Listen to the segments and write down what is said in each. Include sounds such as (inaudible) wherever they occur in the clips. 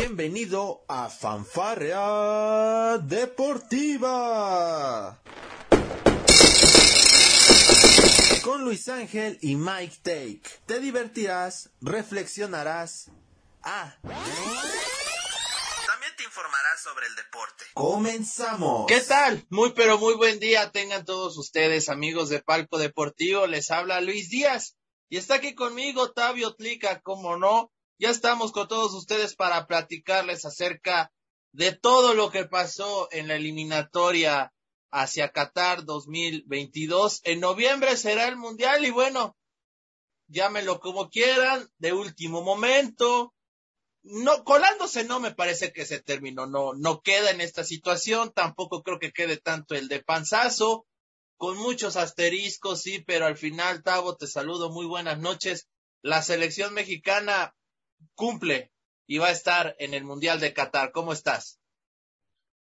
Bienvenido a Fanfarrea Deportiva. Con Luis Ángel y Mike Take. Te divertirás, reflexionarás. Ah. También te informarás sobre el deporte. Comenzamos. ¿Qué tal? Muy pero muy buen día tengan todos ustedes, amigos de Palco Deportivo. Les habla Luis Díaz. Y está aquí conmigo Tavio Tlica, como no. Ya estamos con todos ustedes para platicarles acerca de todo lo que pasó en la eliminatoria hacia Qatar 2022. En noviembre será el Mundial y bueno, llámenlo como quieran, de último momento. No, colándose no me parece que se terminó, no, no queda en esta situación, tampoco creo que quede tanto el de panzazo, con muchos asteriscos, sí, pero al final, Tavo, te saludo, muy buenas noches. La selección mexicana cumple y va a estar en el Mundial de Qatar. ¿Cómo estás?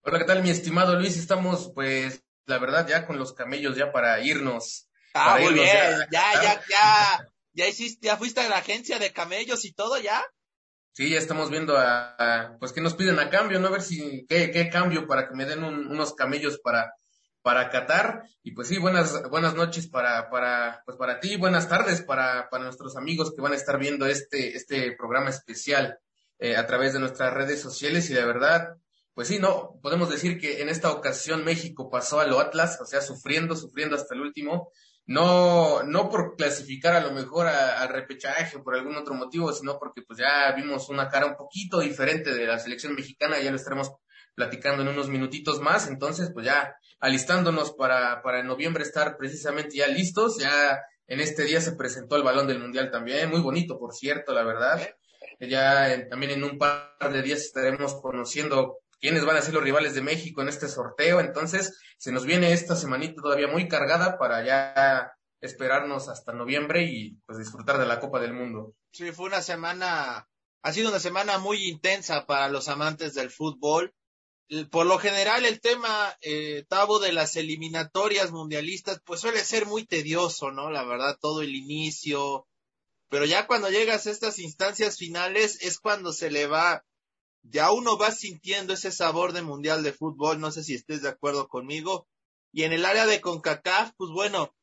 Hola, ¿qué tal, mi estimado Luis? Estamos, pues, la verdad, ya con los camellos ya para irnos. Ah, muy bien, ya, ya, ya, ya, hiciste, ya fuiste a la agencia de camellos y todo, ¿ya? Sí, ya estamos viendo a, pues, qué nos piden a cambio, ¿no? A ver si, qué, qué cambio para que me den unos camellos para, para Qatar. Y pues sí, buenas, buenas noches para, para, pues para ti, buenas tardes para, para nuestros amigos que van a estar viendo este, este programa especial eh, a través de nuestras redes sociales. Y de verdad, pues sí, no, podemos decir que en esta ocasión México pasó a lo Atlas, o sea, sufriendo, sufriendo hasta el último. No, no por clasificar a lo mejor al repechaje o por algún otro motivo, sino porque pues ya vimos una cara un poquito diferente de la selección mexicana, ya lo estaremos platicando en unos minutitos más, entonces pues ya alistándonos para, para en noviembre estar precisamente ya listos, ya en este día se presentó el balón del mundial también, muy bonito por cierto, la verdad, ya también en un par de días estaremos conociendo quiénes van a ser los rivales de México en este sorteo, entonces se nos viene esta semanita todavía muy cargada para ya esperarnos hasta noviembre y pues disfrutar de la Copa del Mundo. Sí, fue una semana, ha sido una semana muy intensa para los amantes del fútbol por lo general el tema, eh, Tabo, de las eliminatorias mundialistas, pues suele ser muy tedioso, ¿no? La verdad, todo el inicio. Pero ya cuando llegas a estas instancias finales es cuando se le va, ya uno va sintiendo ese sabor de mundial de fútbol, no sé si estés de acuerdo conmigo. Y en el área de CONCACAF, pues bueno,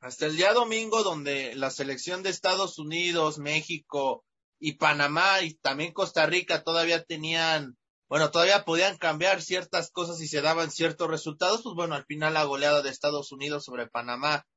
hasta el día domingo donde la selección de Estados Unidos, México y Panamá y también Costa Rica todavía tenían bueno, todavía podían cambiar ciertas cosas y se daban ciertos resultados, pues bueno, al final la goleada de Estados Unidos sobre Panamá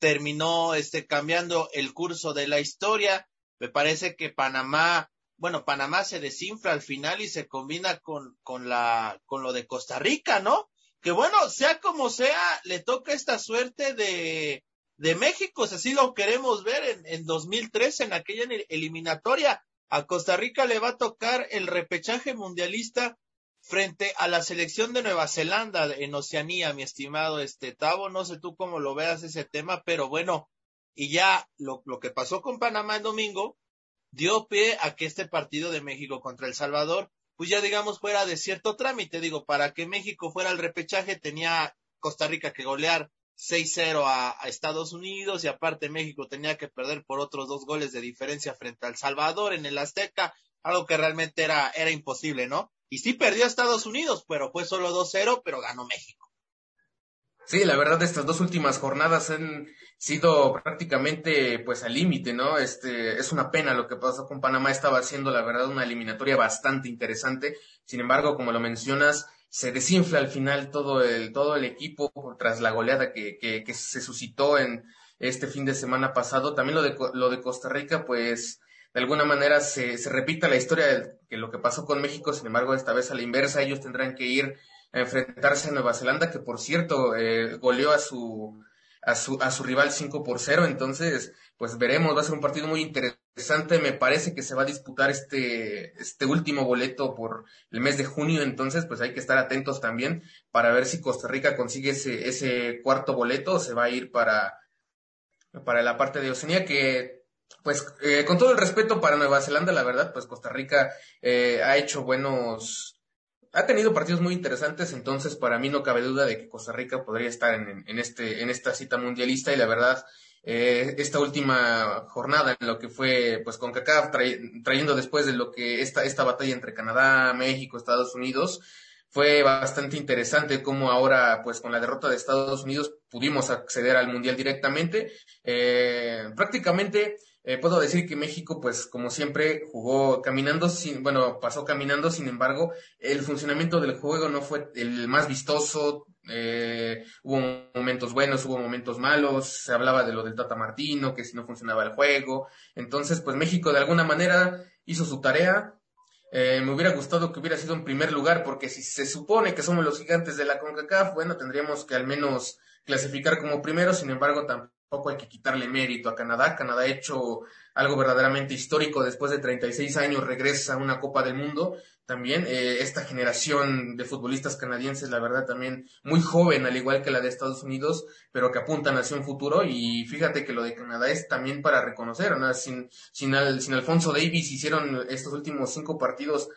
terminó este cambiando el curso de la historia. Me parece que Panamá, bueno, Panamá se desinfla al final y se combina con, con la, con lo de Costa Rica, ¿no? Que bueno, sea como sea, le toca esta suerte de, de México, si así lo queremos ver en, en 2003 en aquella eliminatoria a Costa Rica le va a tocar el repechaje mundialista frente a la selección de Nueva Zelanda en Oceanía, mi estimado este Tavo. No sé tú cómo lo veas ese tema, pero bueno, y ya lo, lo que pasó con Panamá el domingo dio pie a que este partido de México contra El Salvador, pues ya digamos fuera de cierto trámite. Digo, para que México fuera al repechaje tenía Costa Rica que golear 6-0 a, Estados Unidos y aparte México tenía que perder por otros dos goles de diferencia frente al Salvador en el Azteca, algo que realmente era, era imposible, ¿no? Y sí perdió a Estados Unidos, pero fue solo 2-0, pero ganó México. Sí, la verdad estas dos últimas jornadas han sido prácticamente pues al límite, ¿no? Este es una pena lo que pasó con Panamá, estaba haciendo la verdad una eliminatoria bastante interesante. Sin embargo, como lo mencionas, se desinfla al final todo el, todo el equipo tras la goleada que, que, que se suscitó en este fin de semana pasado. También lo de, lo de Costa Rica, pues de alguna manera se, se repita la historia de que lo que pasó con México, sin embargo, esta vez a la inversa, ellos tendrán que ir a enfrentarse a Nueva Zelanda, que por cierto eh, goleó a su, a su, a su rival 5 por 0, entonces pues veremos, va a ser un partido muy interesante, me parece que se va a disputar este, este último boleto por el mes de junio, entonces pues hay que estar atentos también para ver si Costa Rica consigue ese, ese cuarto boleto o se va a ir para, para la parte de Oceanía, que pues eh, con todo el respeto para Nueva Zelanda, la verdad, pues Costa Rica eh, ha hecho buenos, ha tenido partidos muy interesantes, entonces para mí no cabe duda de que Costa Rica podría estar en, en, este, en esta cita mundialista y la verdad eh, esta última jornada en lo que fue pues con CACAF trayendo después de lo que esta, esta batalla entre Canadá, México, Estados Unidos, fue bastante interesante cómo ahora, pues con la derrota de Estados Unidos, pudimos acceder al Mundial directamente. Eh, prácticamente eh, puedo decir que México, pues como siempre, jugó caminando, sin, bueno, pasó caminando, sin embargo, el funcionamiento del juego no fue el más vistoso. Eh, hubo momentos buenos, hubo momentos malos, se hablaba de lo del Tata Martino, que si no funcionaba el juego. Entonces, pues México de alguna manera hizo su tarea, eh, me hubiera gustado que hubiera sido en primer lugar, porque si se supone que somos los gigantes de la CONCACAF, bueno, tendríamos que al menos clasificar como primero, sin embargo, tampoco hay que quitarle mérito a Canadá. Canadá ha hecho algo verdaderamente histórico, después de 36 años regresa a una Copa del Mundo, también eh, esta generación de futbolistas canadienses, la verdad también muy joven, al igual que la de Estados Unidos, pero que apuntan hacia un futuro y fíjate que lo de Canadá es también para reconocer, ¿no? sin, sin, sin Alfonso Davis hicieron estos últimos cinco partidos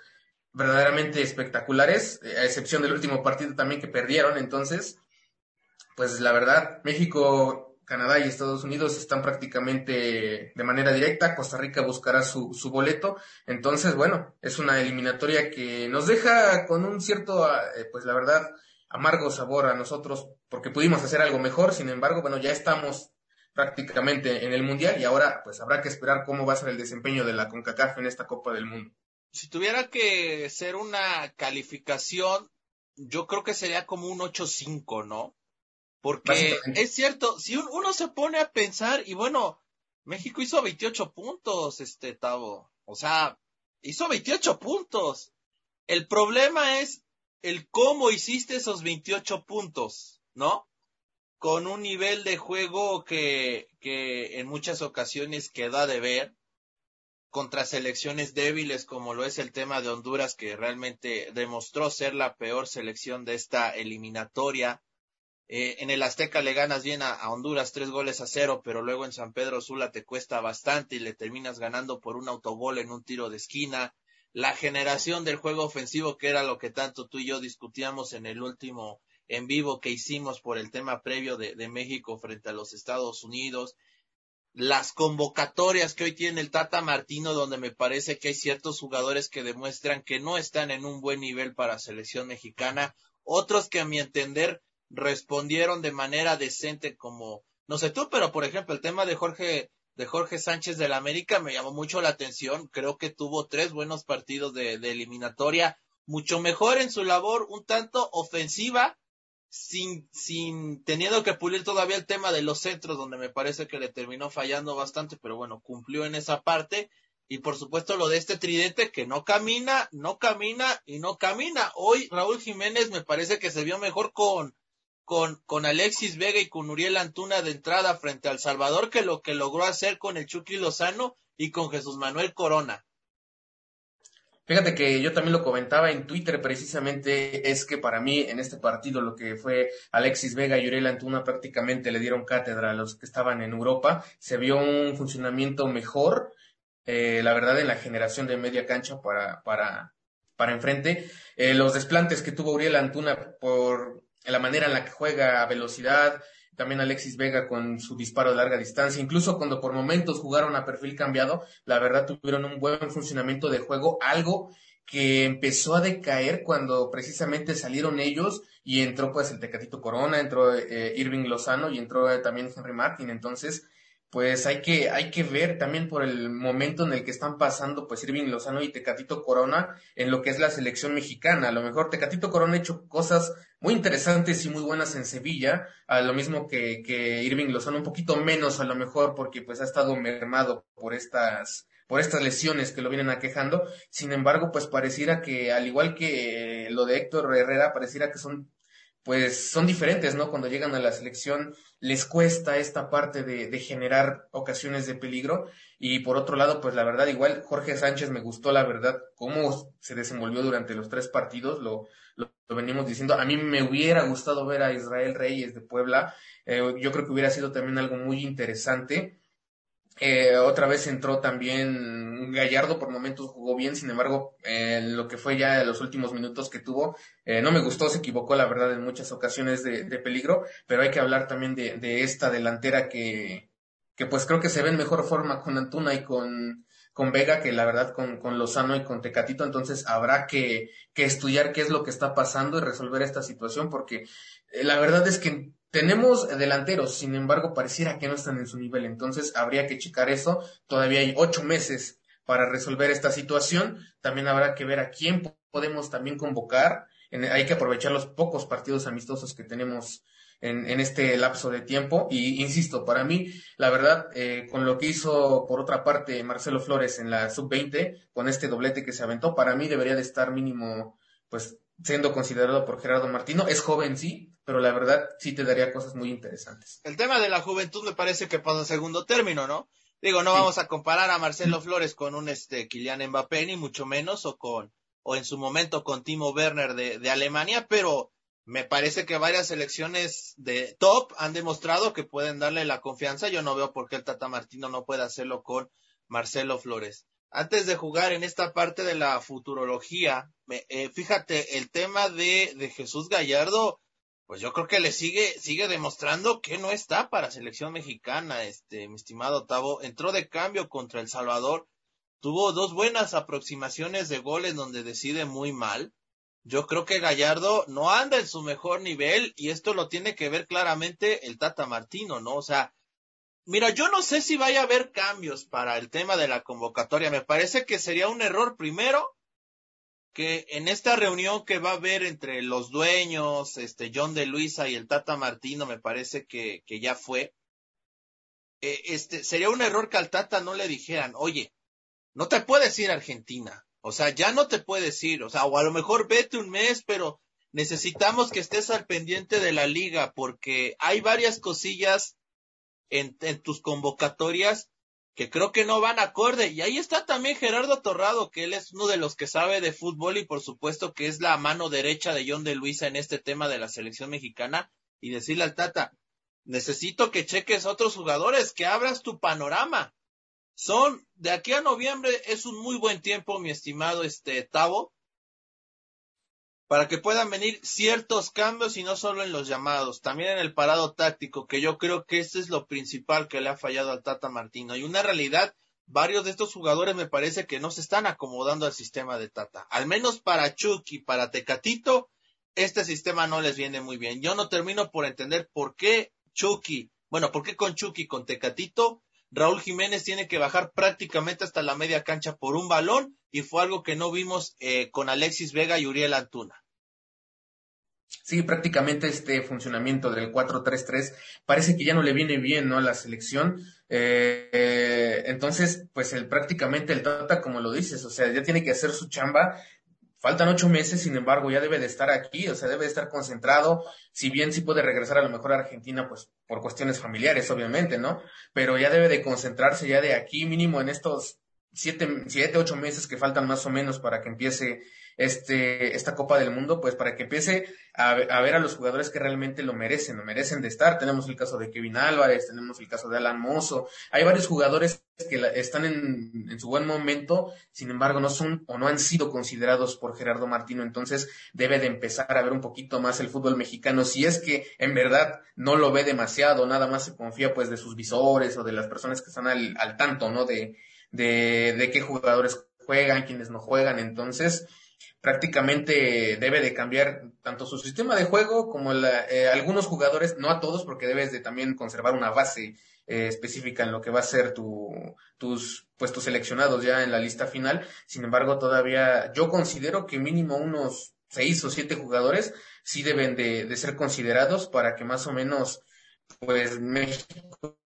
verdaderamente espectaculares, a excepción del último partido también que perdieron, entonces, pues la verdad, México Canadá y Estados Unidos están prácticamente de manera directa. Costa Rica buscará su, su boleto. Entonces, bueno, es una eliminatoria que nos deja con un cierto, eh, pues la verdad, amargo sabor a nosotros porque pudimos hacer algo mejor. Sin embargo, bueno, ya estamos prácticamente en el Mundial y ahora pues habrá que esperar cómo va a ser el desempeño de la CONCACAF en esta Copa del Mundo. Si tuviera que ser una calificación, yo creo que sería como un 8-5, ¿no? Porque es cierto, si uno se pone a pensar, y bueno, México hizo 28 puntos, este Tavo. O sea, hizo 28 puntos. El problema es el cómo hiciste esos 28 puntos, ¿no? Con un nivel de juego que, que en muchas ocasiones queda de ver contra selecciones débiles como lo es el tema de Honduras que realmente demostró ser la peor selección de esta eliminatoria eh, en el Azteca le ganas bien a, Honduras tres goles a cero, pero luego en San Pedro Sula te cuesta bastante y le terminas ganando por un autogol en un tiro de esquina. La generación del juego ofensivo, que era lo que tanto tú y yo discutíamos en el último en vivo que hicimos por el tema previo de, de México frente a los Estados Unidos. Las convocatorias que hoy tiene el Tata Martino, donde me parece que hay ciertos jugadores que demuestran que no están en un buen nivel para selección mexicana, otros que a mi entender respondieron de manera decente como, no sé tú, pero por ejemplo el tema de Jorge, de Jorge Sánchez del América me llamó mucho la atención, creo que tuvo tres buenos partidos de, de eliminatoria, mucho mejor en su labor, un tanto ofensiva, sin, sin teniendo que pulir todavía el tema de los centros, donde me parece que le terminó fallando bastante, pero bueno, cumplió en esa parte. Y por supuesto lo de este tridente que no camina, no camina y no camina. Hoy Raúl Jiménez me parece que se vio mejor con, con, con Alexis Vega y con Uriel Antuna de entrada frente al Salvador que lo que logró hacer con el Chucky Lozano y con Jesús Manuel Corona. Fíjate que yo también lo comentaba en Twitter precisamente, es que para mí en este partido lo que fue Alexis Vega y Uriel Antuna prácticamente le dieron cátedra a los que estaban en Europa, se vio un funcionamiento mejor, eh, la verdad, en la generación de media cancha para, para, para enfrente. Eh, los desplantes que tuvo Uriel Antuna por la manera en la que juega a velocidad, también Alexis Vega con su disparo de larga distancia, incluso cuando por momentos jugaron a perfil cambiado, la verdad tuvieron un buen funcionamiento de juego, algo que empezó a decaer cuando precisamente salieron ellos y entró pues el Tecatito Corona, entró eh, Irving Lozano y entró eh, también Henry Martin, entonces pues hay que, hay que ver también por el momento en el que están pasando, pues Irving Lozano y Tecatito Corona en lo que es la selección mexicana. A lo mejor Tecatito Corona ha hecho cosas muy interesantes y muy buenas en Sevilla, a lo mismo que, que Irving Lozano, un poquito menos a lo mejor porque pues ha estado mermado por estas, por estas lesiones que lo vienen aquejando. Sin embargo, pues pareciera que, al igual que lo de Héctor Herrera, pareciera que son pues son diferentes, ¿no? Cuando llegan a la selección les cuesta esta parte de, de, generar ocasiones de peligro. Y por otro lado, pues la verdad, igual Jorge Sánchez me gustó la verdad cómo se desenvolvió durante los tres partidos, lo, lo, venimos diciendo. A mí me hubiera gustado ver a Israel Reyes de Puebla, eh, yo creo que hubiera sido también algo muy interesante. Eh, otra vez entró también Gallardo, por momentos jugó bien, sin embargo, eh, lo que fue ya los últimos minutos que tuvo, eh, no me gustó, se equivocó la verdad en muchas ocasiones de, peligro, pero hay que hablar también de, esta delantera que, que pues creo que se ve en mejor forma con Antuna y con, con Vega que la verdad con, con Lozano y con Tecatito, entonces habrá que, que estudiar qué es lo que está pasando y resolver esta situación, porque eh, la verdad es que tenemos delanteros, sin embargo, pareciera que no están en su nivel, entonces habría que checar eso. Todavía hay ocho meses para resolver esta situación. También habrá que ver a quién podemos también convocar. hay que aprovechar los pocos partidos amistosos que tenemos en, este lapso de tiempo. Y insisto, para mí, la verdad, eh, con lo que hizo por otra parte Marcelo Flores en la sub-20, con este doblete que se aventó, para mí debería de estar mínimo, pues, siendo considerado por Gerardo Martino. Es joven, sí, pero la verdad sí te daría cosas muy interesantes. El tema de la juventud me parece que pasa en segundo término, ¿no? Digo, no vamos a comparar a Marcelo Flores con un este Kylian Mbappé, ni mucho menos, o con, o en su momento con Timo Werner de, de Alemania, pero me parece que varias selecciones de top han demostrado que pueden darle la confianza. Yo no veo por qué el Tata Martino no puede hacerlo con Marcelo Flores. Antes de jugar en esta parte de la futurología, eh, fíjate, el tema de, de Jesús Gallardo, pues yo creo que le sigue, sigue demostrando que no está para selección mexicana, este, mi estimado Tavo. Entró de cambio contra El Salvador, tuvo dos buenas aproximaciones de goles donde decide muy mal yo creo que Gallardo no anda en su mejor nivel y esto lo tiene que ver claramente el Tata Martino, ¿no? O sea, mira, yo no sé si vaya a haber cambios para el tema de la convocatoria. Me parece que sería un error primero que en esta reunión que va a haber entre los dueños, este John de Luisa y el Tata Martino, me parece que, que ya fue. Eh, este sería un error que al Tata no le dijeran, oye, no te puedes ir a Argentina o sea, ya no te puedes ir, o sea, o a lo mejor vete un mes, pero necesitamos que estés al pendiente de la liga porque hay varias cosillas en, tus convocatorias que creo que no van acorde. Y ahí está también Gerardo Torrado, que él es uno de los que sabe de fútbol y por supuesto que es la mano derecha de John de Luisa en este tema de la selección mexicana. Y decirle al Tata, necesito que cheques otros jugadores, que abras tu panorama. Son, de aquí a noviembre es un muy buen tiempo, mi estimado este Tavo, para que puedan venir ciertos cambios y no solo en los llamados, también en el parado táctico, que yo creo que este es lo principal que le ha fallado al Tata Martino. Y una realidad, varios de estos jugadores me parece que no se están acomodando al sistema de Tata. Al menos para Chucky, para Tecatito, este sistema no les viene muy bien. Yo no termino por entender por qué Chucky, bueno, por qué con Chucky, con Tecatito, Raúl Jiménez tiene que bajar prácticamente hasta la media cancha por un balón y fue algo que no vimos eh, con Alexis Vega y Uriel Antuna. Sí, prácticamente este funcionamiento del 4-3-3 parece que ya no le viene bien ¿no? a la selección. Eh, entonces, pues el, prácticamente el Tata, como lo dices, o sea, ya tiene que hacer su chamba Faltan ocho meses, sin embargo, ya debe de estar aquí, o sea, debe de estar concentrado. Si bien sí puede regresar a lo mejor a Argentina, pues por cuestiones familiares, obviamente, ¿no? Pero ya debe de concentrarse ya de aquí, mínimo en estos siete, siete, ocho meses que faltan más o menos para que empiece este, esta Copa del Mundo, pues para que empiece a, ver a los jugadores que realmente lo merecen, lo merecen de estar. Tenemos el caso de Kevin Álvarez, tenemos el caso de Alan Mozo, hay varios jugadores que están en, en, su buen momento, sin embargo no son o no han sido considerados por Gerardo Martino, entonces debe de empezar a ver un poquito más el fútbol mexicano, si es que en verdad no lo ve demasiado, nada más se confía pues de sus visores o de las personas que están al, al tanto, ¿no? De, de, de qué jugadores juegan, quienes no juegan, entonces prácticamente debe de cambiar tanto su sistema de juego como la, eh, algunos jugadores, no a todos, porque debes de también conservar una base eh, específica en lo que va a ser tu, tus puestos seleccionados ya en la lista final. Sin embargo, todavía yo considero que mínimo unos seis o siete jugadores sí deben de, de ser considerados para que más o menos pues México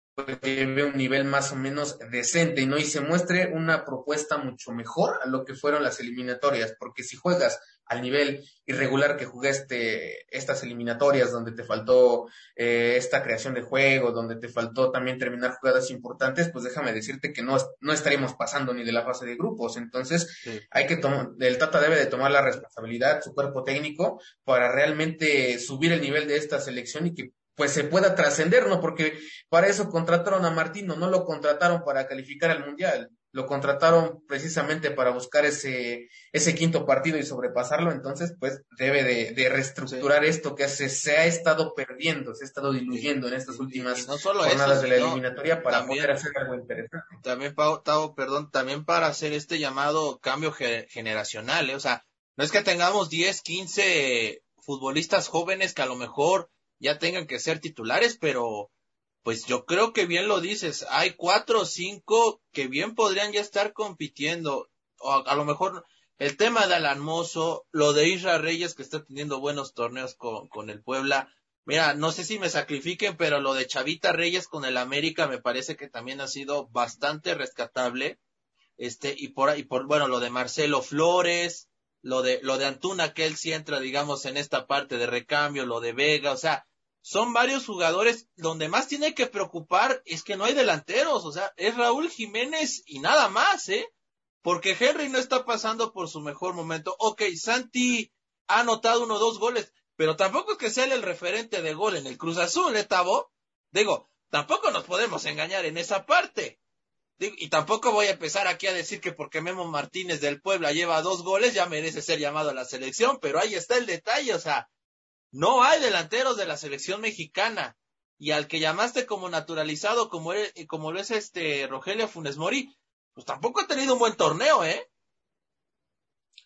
lleve un nivel más o menos decente ¿no? y se muestre una propuesta mucho mejor a lo que fueron las eliminatorias, porque si juegas al nivel irregular que jugaste estas eliminatorias, donde te faltó eh, esta creación de juego, donde te faltó también terminar jugadas importantes, pues déjame decirte que no, no estaríamos pasando ni de la fase de grupos. Entonces, hay que tomar, el Tata debe de tomar la responsabilidad, su cuerpo técnico, para realmente subir el nivel de esta selección y que pues se pueda trascender, ¿no? Porque para eso contrataron a Martino, no lo contrataron para calificar al Mundial. lo contrataron precisamente para buscar ese, ese quinto partido y sobrepasarlo, entonces pues debe de, reestructurar esto que se, se, ha estado perdiendo, se ha estado diluyendo en estas últimas jornadas de la eliminatoria para poder hacer algo interesante. También, Pau, perdón, también para hacer este llamado cambio generacional, ¿eh? o sea, no es que tengamos 10, 15 futbolistas jóvenes que a lo mejor ya tengan que ser titulares, pero pues yo creo que bien lo dices, hay cuatro o cinco que bien podrían ya estar compitiendo, o a, lo mejor el tema de Alan Mozo, lo de Isra Reyes que está teniendo buenos torneos con, con el Puebla, mira, no sé si me sacrifiquen, pero lo de Chavita Reyes con el América me parece que también ha sido bastante rescatable, este, y por, y por, bueno, lo de Marcelo Flores, lo de, lo de Antuna, que él sí entra, digamos, en esta parte de recambio, lo de Vega, o sea, son varios jugadores donde más tiene que preocupar es que no hay delanteros, o sea, es Raúl Jiménez y nada más, ¿eh? Porque Henry no está pasando por su mejor momento. Ok, Santi ha anotado uno o dos goles, pero tampoco es que sea el referente de gol en el Cruz Azul, ¿eh, Tavo? Digo, tampoco nos podemos engañar en esa parte. Y tampoco voy a empezar aquí a decir que porque Memo Martínez del Puebla lleva dos goles ya merece ser llamado a la selección, pero ahí está el detalle, o sea, no hay delanteros de la selección mexicana. Y al que llamaste como naturalizado, como, como lo es este Rogelio Funes Mori, pues tampoco ha tenido un buen torneo, ¿eh?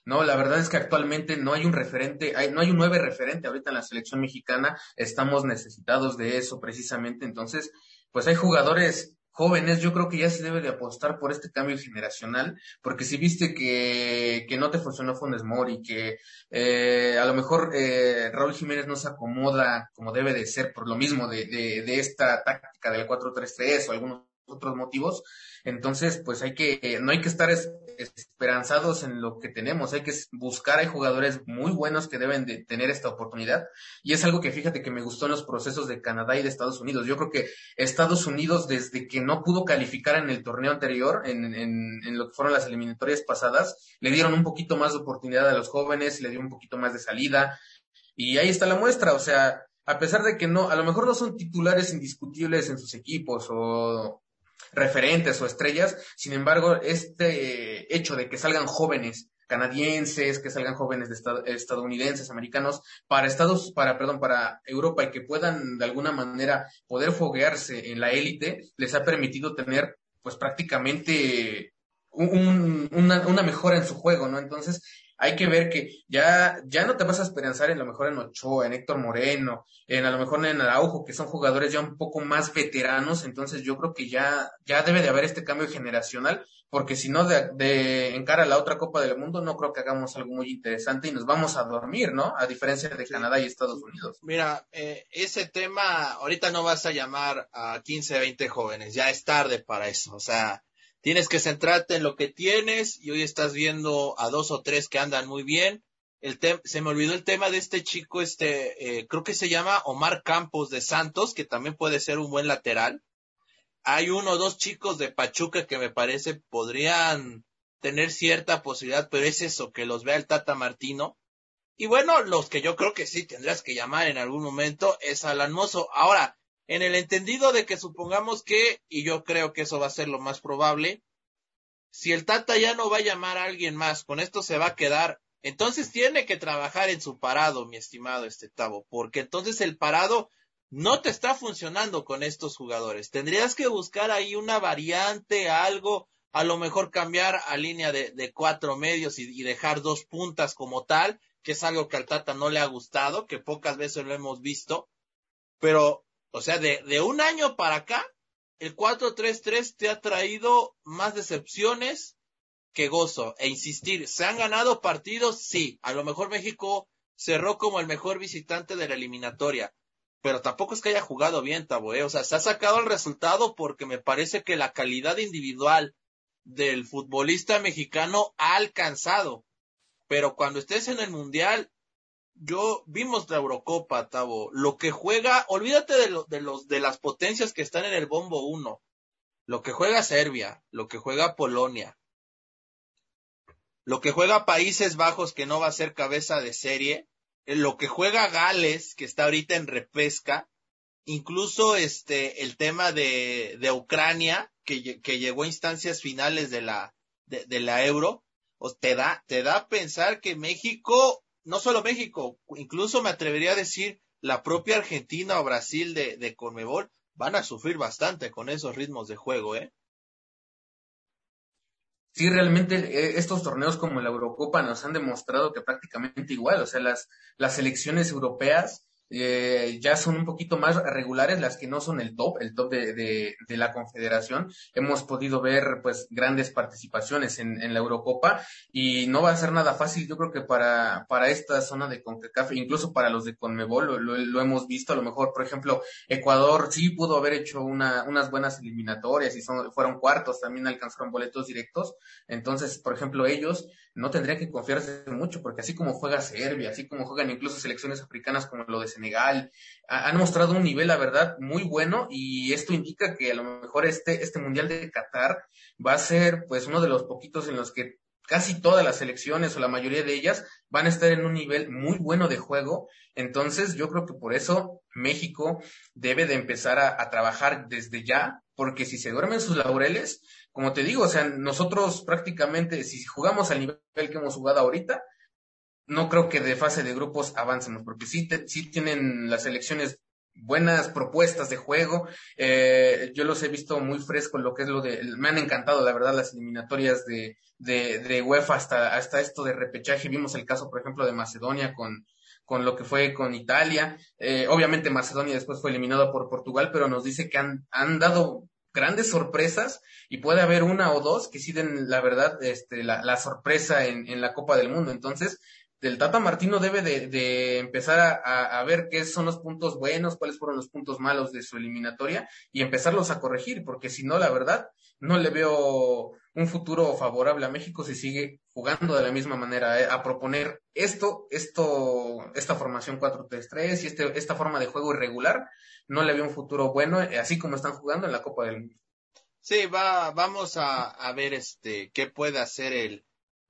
No, la verdad es que actualmente no hay un referente, hay, no hay un nueve referente ahorita en la selección mexicana, estamos necesitados de eso precisamente, entonces, pues hay jugadores jóvenes, yo creo que ya se debe de apostar por este cambio generacional, porque si viste que, que no te funcionó Funes Mori, que eh, a lo mejor eh, Raúl Jiménez no se acomoda como debe de ser por lo mismo de, de, de esta táctica del 4-3-3 o algunos otros motivos, entonces, pues hay que, no hay que estar esperanzados en lo que tenemos, hay que buscar, hay jugadores muy buenos que deben de tener esta oportunidad. Y es algo que fíjate que me gustó en los procesos de Canadá y de Estados Unidos. Yo creo que Estados Unidos, desde que no pudo calificar en el torneo anterior, en, en, en lo que fueron las eliminatorias pasadas, le dieron un poquito más de oportunidad a los jóvenes, le dio un poquito más de salida. Y ahí está la muestra, o sea, a pesar de que no, a lo mejor no son titulares indiscutibles en sus equipos o, referentes o estrellas. Sin embargo, este hecho de que salgan jóvenes canadienses, que salgan jóvenes de estadounidenses, americanos, para Estados, para, perdón, para Europa y que puedan de alguna manera poder foguearse en la élite, les ha permitido tener, pues prácticamente un, una mejora en su juego, ¿no? Entonces, hay que ver que ya, ya no te vas a esperanzar en lo mejor en Ochoa, en Héctor Moreno, en a lo mejor en Araujo, que son jugadores ya un poco más veteranos, entonces yo creo que ya, ya debe de haber este cambio generacional, porque si no de, de encara la otra Copa del Mundo, no creo que hagamos algo muy interesante y nos vamos a dormir, ¿no? A diferencia de Canadá y Estados Unidos. Mira, eh, ese tema, ahorita no vas a llamar a 15, 20 jóvenes, ya es tarde para eso, o sea, Tienes que centrarte en lo que tienes y hoy estás viendo a dos o tres que andan muy bien. El se me olvidó el tema de este chico, este, eh, creo que se llama Omar Campos de Santos, que también puede ser un buen lateral. Hay uno o dos chicos de Pachuca que me parece podrían tener cierta posibilidad, pero es eso, que los vea el Tata Martino. Y bueno, los que yo creo que sí tendrás que llamar en algún momento es Alan Mozo. Ahora, en el entendido de que supongamos que, y yo creo que eso va a ser lo más probable, si el Tata ya no va a llamar a alguien más, con esto se va a quedar, entonces tiene que trabajar en su parado, mi estimado este Tavo, porque entonces el parado no te está funcionando con estos jugadores. Tendrías que buscar ahí una variante, algo, a lo mejor cambiar a línea de, cuatro medios y, y, dejar dos puntas como tal, que es algo que al Tata no le ha gustado, que pocas veces lo hemos visto, pero o sea, de, de un año para acá, el 4-3-3 te ha traído más decepciones que gozo. E insistir, ¿se han ganado partidos? Sí. A lo mejor México cerró como el mejor visitante de la eliminatoria. Pero tampoco es que haya jugado bien, Tabo, ¿eh? O sea, se ha sacado el resultado porque me parece que la calidad individual del futbolista mexicano ha alcanzado. Pero cuando estés en el Mundial, yo vimos la Eurocopa, Tavo. Lo que juega, olvídate de, de los de las potencias que están en el bombo 1. Lo que juega Serbia, lo que juega Polonia, lo que juega Países Bajos que no va a ser cabeza de serie, eh, lo que juega Gales que está ahorita en repesca, incluso este el tema de, de Ucrania que, que llegó a instancias finales de la, de la Euro, te da, te da a pensar que México, no solo México, incluso me atrevería a decir la propia Argentina o Brasil de, de Conmebol van a sufrir bastante con esos ritmos de juego, ¿eh? Sí, realmente eh, estos torneos como la Eurocopa nos han demostrado que prácticamente igual, o sea, las, las selecciones europeas eh, ya son un poquito más regulares, las que no son el top, el top de, de, la Confederación. Hemos podido ver pues grandes participaciones en, la Eurocopa y no va a ser nada fácil, yo creo que para, para esta zona de CONCACAF, incluso para los de CONMEBOL, lo, hemos visto, a lo mejor, por ejemplo, Ecuador sí pudo haber hecho una, unas buenas eliminatorias y fueron cuartos, también alcanzaron boletos directos. Entonces, por ejemplo, ellos no tendrían que confiarse mucho, porque así como juega Serbia, así como juegan incluso selecciones africanas como lo de Senegal, han mostrado un nivel, la verdad, muy bueno y esto indica que a lo mejor este, este Mundial de Qatar va a ser pues uno de los poquitos en los que casi todas las selecciones o la mayoría de ellas van a estar en un nivel muy bueno de juego. Entonces yo creo que por eso México debe de empezar a, trabajar desde ya, porque si se duermen sus laureles, como te digo, o sea, nosotros prácticamente, si jugamos al nivel que hemos jugado ahorita, no creo que de fase de grupos avancemos, porque sí, te, sí tienen las elecciones buenas propuestas de juego. Eh, yo los he visto muy fresco en lo que es lo de, me han encantado, la verdad, las eliminatorias de, de, de UEFA hasta, hasta esto de repechaje. Vimos el caso, por ejemplo, de Macedonia con, con lo que fue con Italia. Eh, obviamente Macedonia después fue eliminado por Portugal, pero nos dice que han, han dado grandes sorpresas y puede haber una o dos que sí den la verdad este la, la sorpresa en, en, la Copa del Mundo entonces el Tata Martino debe de, de empezar a, a, ver qué son los puntos buenos, cuáles fueron los puntos malos de su eliminatoria y empezarlos a corregir, porque si no, la verdad, no le veo un futuro favorable a México si sigue jugando de la misma manera, eh, a proponer esto, esto, esta formación 4-3-3 y este, esta forma de juego irregular, no le veo un futuro bueno, eh, así como están jugando en la Copa del Mundo. Sí, va, vamos a, a ver este, qué puede hacer el,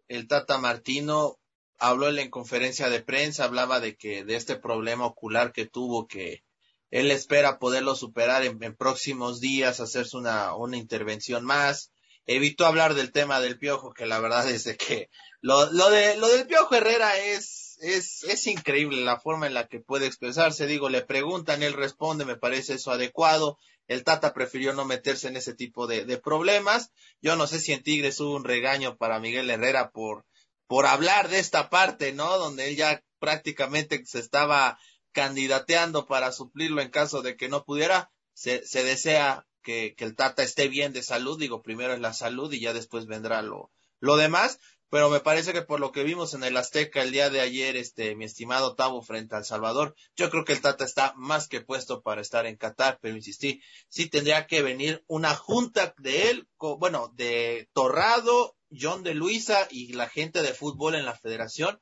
el Tata Martino habló en conferencia de prensa, hablaba de que de este problema ocular que tuvo, que él espera poderlo superar en, en próximos días, hacerse una, una intervención más. Evitó hablar del tema del piojo, que la verdad es de que lo, lo de lo del piojo Herrera es, es, es increíble la forma en la que puede expresarse. Digo, le preguntan, él responde, me parece eso adecuado. El Tata prefirió no meterse en ese tipo de, de problemas. Yo no sé si en Tigres hubo un regaño para Miguel Herrera por por hablar de esta parte, ¿no? Donde él ya prácticamente se estaba candidateando para suplirlo en caso de que no pudiera. Se, se desea que, que, el Tata esté bien de salud, digo, primero es la salud y ya después vendrá lo, lo demás, pero me parece que por lo que vimos en el Azteca el día de ayer, este, mi estimado Tavo frente al Salvador, yo creo que el Tata está más que puesto para estar en Qatar, pero insistí, sí tendría que venir una junta de él, bueno, de Torrado, John de Luisa y la gente de fútbol en la federación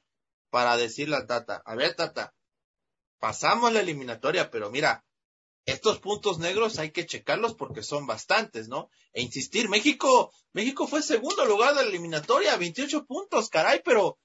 para decirle al Tata, a ver Tata, pasamos la eliminatoria, pero mira, estos puntos negros hay que checarlos porque son bastantes, ¿no? E insistir, México, México fue segundo lugar de la eliminatoria, 28 puntos, caray, pero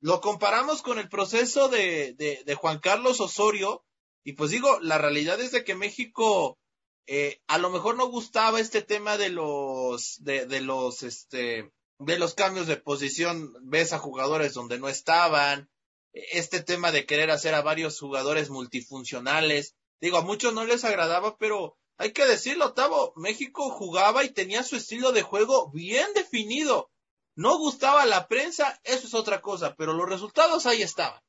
lo comparamos con el proceso de, de, de Juan Carlos Osorio, y pues digo, la realidad es de que México, eh, a lo mejor no gustaba este tema de los, de, de los, este, de los cambios de posición, ves a jugadores donde no estaban, este tema de querer hacer a varios jugadores multifuncionales, digo, a muchos no les agradaba, pero hay que decirlo, Tavo, México jugaba y tenía su estilo de juego bien definido. No gustaba la prensa, eso es otra cosa, pero los resultados ahí estaban.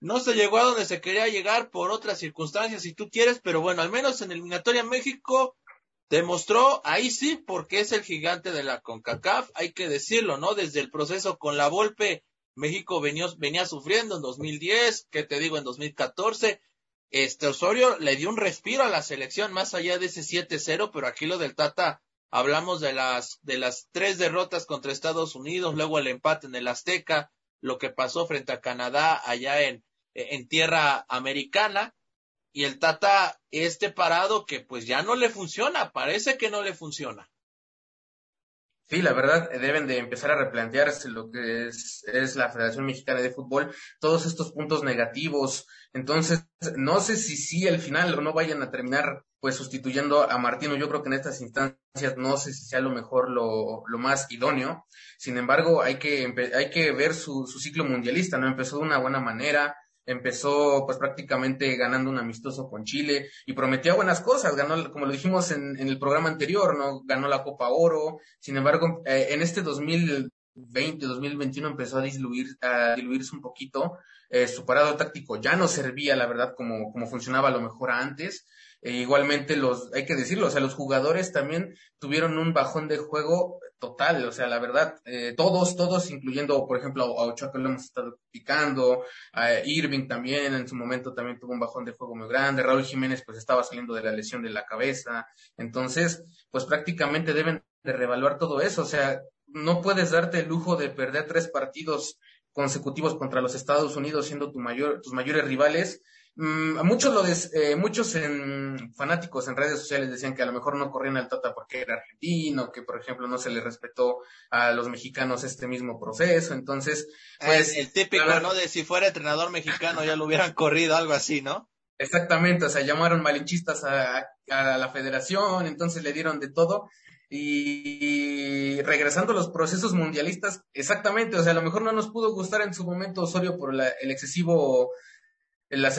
No se llegó a donde se quería llegar por otras circunstancias, si tú quieres, pero bueno, al menos en eliminatoria México demostró ahí sí porque es el gigante de la CONCACAF, hay que decirlo, ¿no? Desde el proceso con la Volpe, México venía, venía sufriendo en 2010, que te digo, en 2014, este Osorio le dio un respiro a la selección más allá de ese 7-0, pero aquí lo del Tata hablamos de las de las tres derrotas contra Estados Unidos, luego el empate en el Azteca, lo que pasó frente a Canadá allá en en tierra americana y el Tata este parado que pues ya no le funciona, parece que no le funciona. Sí, la verdad, deben de empezar a replantearse lo que es, es, la Federación Mexicana de Fútbol, todos estos puntos negativos. Entonces, no sé si sí al final o no vayan a terminar pues sustituyendo a Martino. Yo creo que en estas instancias no sé si sea lo mejor, lo, lo más idóneo. Sin embargo, hay que, hay que ver su, su ciclo mundialista, ¿no? Empezó de una buena manera, empezó pues prácticamente ganando un amistoso con Chile y prometía buenas cosas, ganó, como lo dijimos en, en el programa anterior, ¿no? Ganó la Copa Oro, sin embargo, eh, en este 2020, 2021 empezó a diluir, a diluirse un poquito, eh, su parado táctico. Ya no servía, la verdad, como, como funcionaba a lo mejor antes, e igualmente los, hay que decirlo, o sea, los jugadores también tuvieron un bajón de juego total, o sea, la verdad, eh, todos, todos, incluyendo, por ejemplo, a Ochoa que lo hemos estado picando, a Irving también, en su momento también tuvo un bajón de juego muy grande, Raúl Jiménez pues estaba saliendo de la lesión de la cabeza, entonces, pues prácticamente deben de revaluar todo eso, o sea, no puedes darte el lujo de perder tres partidos consecutivos contra los Estados Unidos siendo tu mayor, tus mayores rivales muchos lo eh, muchos en, fanáticos en redes sociales decían que a lo mejor no corrían al Tata porque era argentino, que por ejemplo no se le respetó a los mexicanos este mismo proceso, entonces pues el, típico, ¿no? De si fuera entrenador mexicano ya lo hubieran corrido, algo así, ¿no? Exactamente, o sea, llamaron malinchistas a, a la federación, entonces le dieron de todo y regresando a los procesos mundialistas, exactamente, o sea, a lo mejor no nos pudo gustar en su momento Osorio por el excesivo las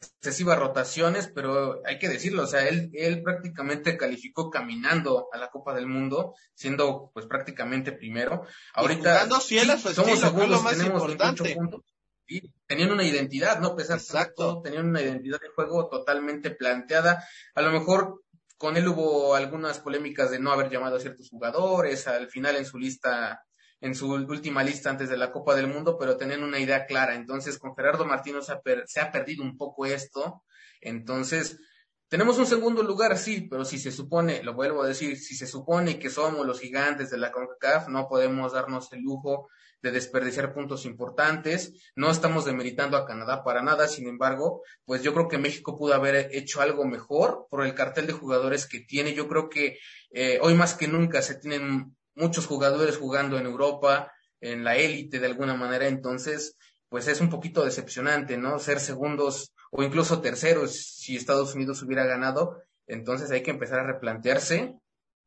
excesivas rotaciones, pero hay que decirlo, o sea, él, él prácticamente calificó caminando a la Copa del Mundo, siendo pues prácticamente primero. Ahorita somos segundos, tenemos importante. puntos. Y tenían una identidad, ¿no? Pesar Exacto. tenían una identidad de juego totalmente planteada. A lo mejor con él hubo algunas polémicas de no haber llamado a ciertos jugadores, al final en su lista en su última lista antes de la Copa del Mundo, pero tenían una idea clara. Entonces, con Gerardo Martino se ha, perdido un poco esto. Entonces, tenemos un segundo lugar, sí, pero si se supone, lo vuelvo a decir, si se supone que somos los gigantes de la CONCACAF, no podemos darnos el lujo de desperdiciar puntos importantes. No estamos demeritando a Canadá para nada, sin embargo, pues yo creo que México pudo haber hecho algo mejor por el cartel de jugadores que tiene. Yo creo que eh, hoy más que nunca se tienen muchos jugadores jugando en Europa, en la élite de alguna manera, entonces, pues es un poquito decepcionante, ¿no? Ser segundos o incluso terceros si Estados Unidos hubiera ganado, entonces hay que empezar a replantearse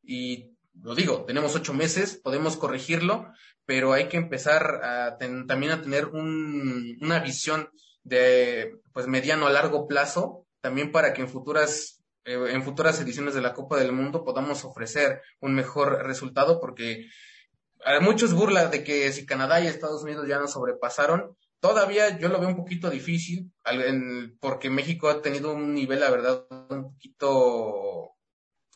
y lo digo, tenemos ocho meses, podemos corregirlo, pero hay que empezar a también a tener un, una visión de pues mediano a largo plazo, también para que en futuras en futuras ediciones de la Copa del Mundo podamos ofrecer un mejor resultado porque a muchos burla de que si Canadá y Estados Unidos ya nos sobrepasaron, todavía yo lo veo un poquito difícil porque México ha tenido un nivel, la verdad, un poquito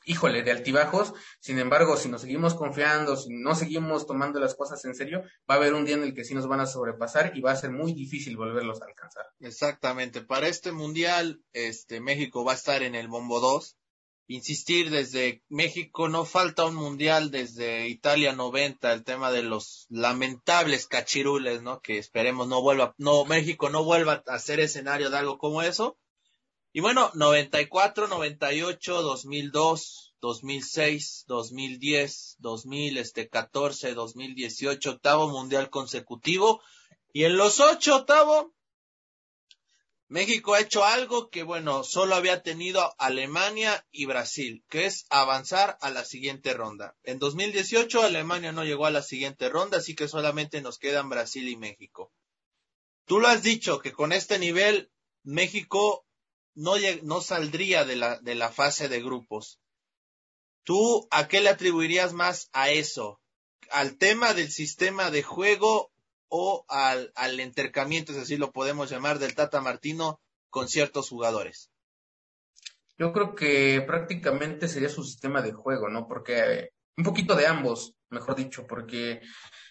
híjole, de altibajos. Sin embargo, si nos seguimos confiando, si no seguimos tomando las cosas en serio, va a haber un día en el que sí nos van a sobrepasar y va a ser muy difícil volverlos a alcanzar. Exactamente. Para este mundial, este México va a estar en el bombo 2. Insistir desde México no falta un mundial desde Italia 90, el tema de los lamentables cachirules, ¿no? Que esperemos no vuelva, no, México no vuelva a ser escenario de algo como eso y bueno, 94, 98, 2002, 2006, 2010, 2014, 2018, octavo mundial consecutivo. Y en los ocho, octavo, México ha hecho algo que, bueno, solo había tenido Alemania y Brasil, que es avanzar a la siguiente ronda. En 2018 Alemania no llegó a la siguiente ronda, así que solamente nos quedan Brasil y México. Tú lo has dicho, que con este nivel México no, no saldría de la, de la fase de grupos. ¿Tú a qué le atribuirías más a eso? ¿Al tema del sistema de juego o al, al intercambiamiento, es decir, lo podemos llamar, del Tata Martino con ciertos jugadores? Yo creo que prácticamente sería su sistema de juego, ¿no? Porque eh, un poquito de ambos, mejor dicho, porque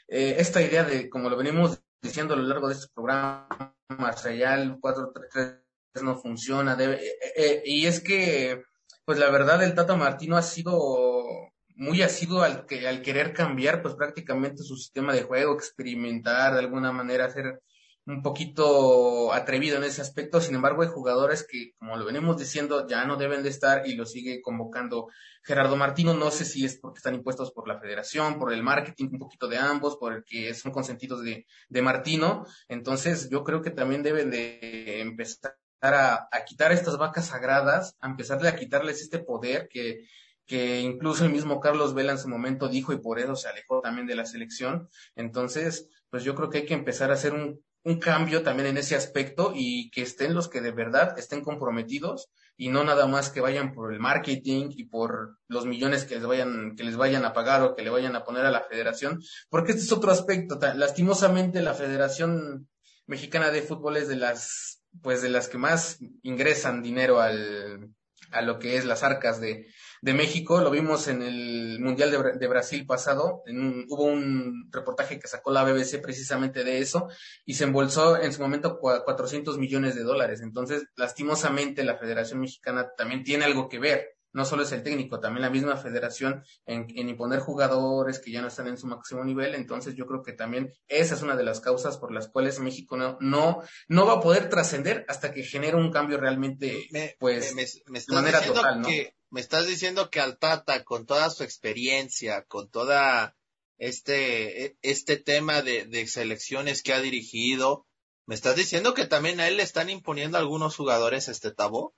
eh, esta idea de, como lo venimos diciendo a lo largo de este programa, allá el 4-3-3 no funciona. Debe, eh, eh, y es que, pues la verdad, el Tata Martino ha sido muy asiduo al, que, al querer cambiar, pues prácticamente su sistema de juego, experimentar de alguna manera, hacer un poquito atrevido en ese aspecto. Sin embargo, hay jugadores que, como lo venimos diciendo, ya no deben de estar y lo sigue convocando Gerardo Martino. No sé si es porque están impuestos por la federación, por el marketing, un poquito de ambos, porque son consentidos de, de Martino. Entonces, yo creo que también deben de empezar a, a quitar estas vacas sagradas, a empezarle a quitarles este poder que, que incluso el mismo Carlos Vela en su momento dijo y por eso se alejó también de la selección. Entonces, pues yo creo que hay que empezar a hacer un, un cambio también en ese aspecto y que estén los que de verdad estén comprometidos y no nada más que vayan por el marketing y por los millones que les vayan que les vayan a pagar o que le vayan a poner a la federación, porque este es otro aspecto. Lastimosamente la Federación Mexicana de Fútbol es de las pues de las que más ingresan dinero al a lo que es las arcas de, de México. Lo vimos en el Mundial de, Brasil pasado. hubo un reportaje que sacó la BBC precisamente de eso y se embolsó en su momento 400 millones de dólares. Entonces, lastimosamente, la Federación Mexicana también tiene algo que ver no solo es el técnico, también la misma federación en, imponer jugadores que ya no están en su máximo nivel. Entonces yo creo que también esa es una de las causas por las cuales México no, no, no va a poder trascender hasta que genere un cambio realmente, pues, de manera total, ¿no? Me estás diciendo que al Tata, con toda su experiencia, con toda este, este tema de, de selecciones que ha dirigido, ¿me estás diciendo que también a él le están imponiendo algunos jugadores este tabú?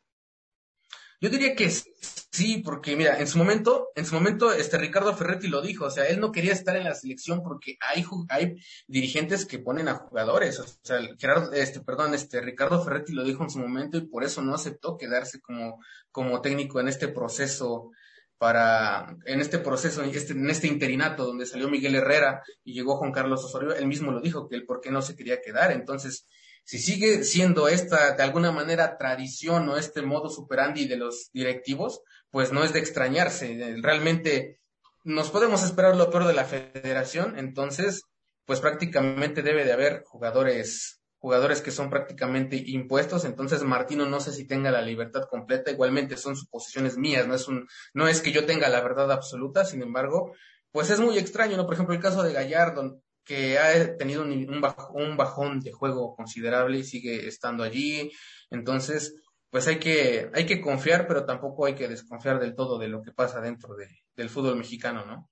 Yo diría que sí, porque mira, en su momento, en su momento, este Ricardo Ferretti lo dijo, o sea, él no quería estar en la selección porque hay, hay dirigentes que ponen a jugadores, o sea, Gerardo, este, perdón, este Ricardo Ferretti lo dijo en su momento y por eso no aceptó quedarse como, como técnico en este proceso para, en este proceso, este, en este interinato donde salió Miguel Herrera y llegó Juan Carlos Osorio, él mismo lo dijo, que él por qué no se quería quedar, entonces, si sigue siendo esta de alguna manera tradición o este modo superandi de los directivos, pues no es de extrañarse. Realmente nos podemos esperar lo peor de la federación, entonces, pues prácticamente debe de haber jugadores jugadores que son prácticamente impuestos, entonces Martino no sé si tenga la libertad completa, igualmente son suposiciones mías, no es un, no es que yo tenga la verdad absoluta, sin embargo, pues es muy extraño, ¿no? Por ejemplo, el caso de Gallardo, que ha tenido un, bajón de juego considerable y sigue estando allí. Entonces, pues hay que, hay que confiar, pero tampoco hay que desconfiar del todo de lo que pasa dentro de, del fútbol mexicano, ¿no?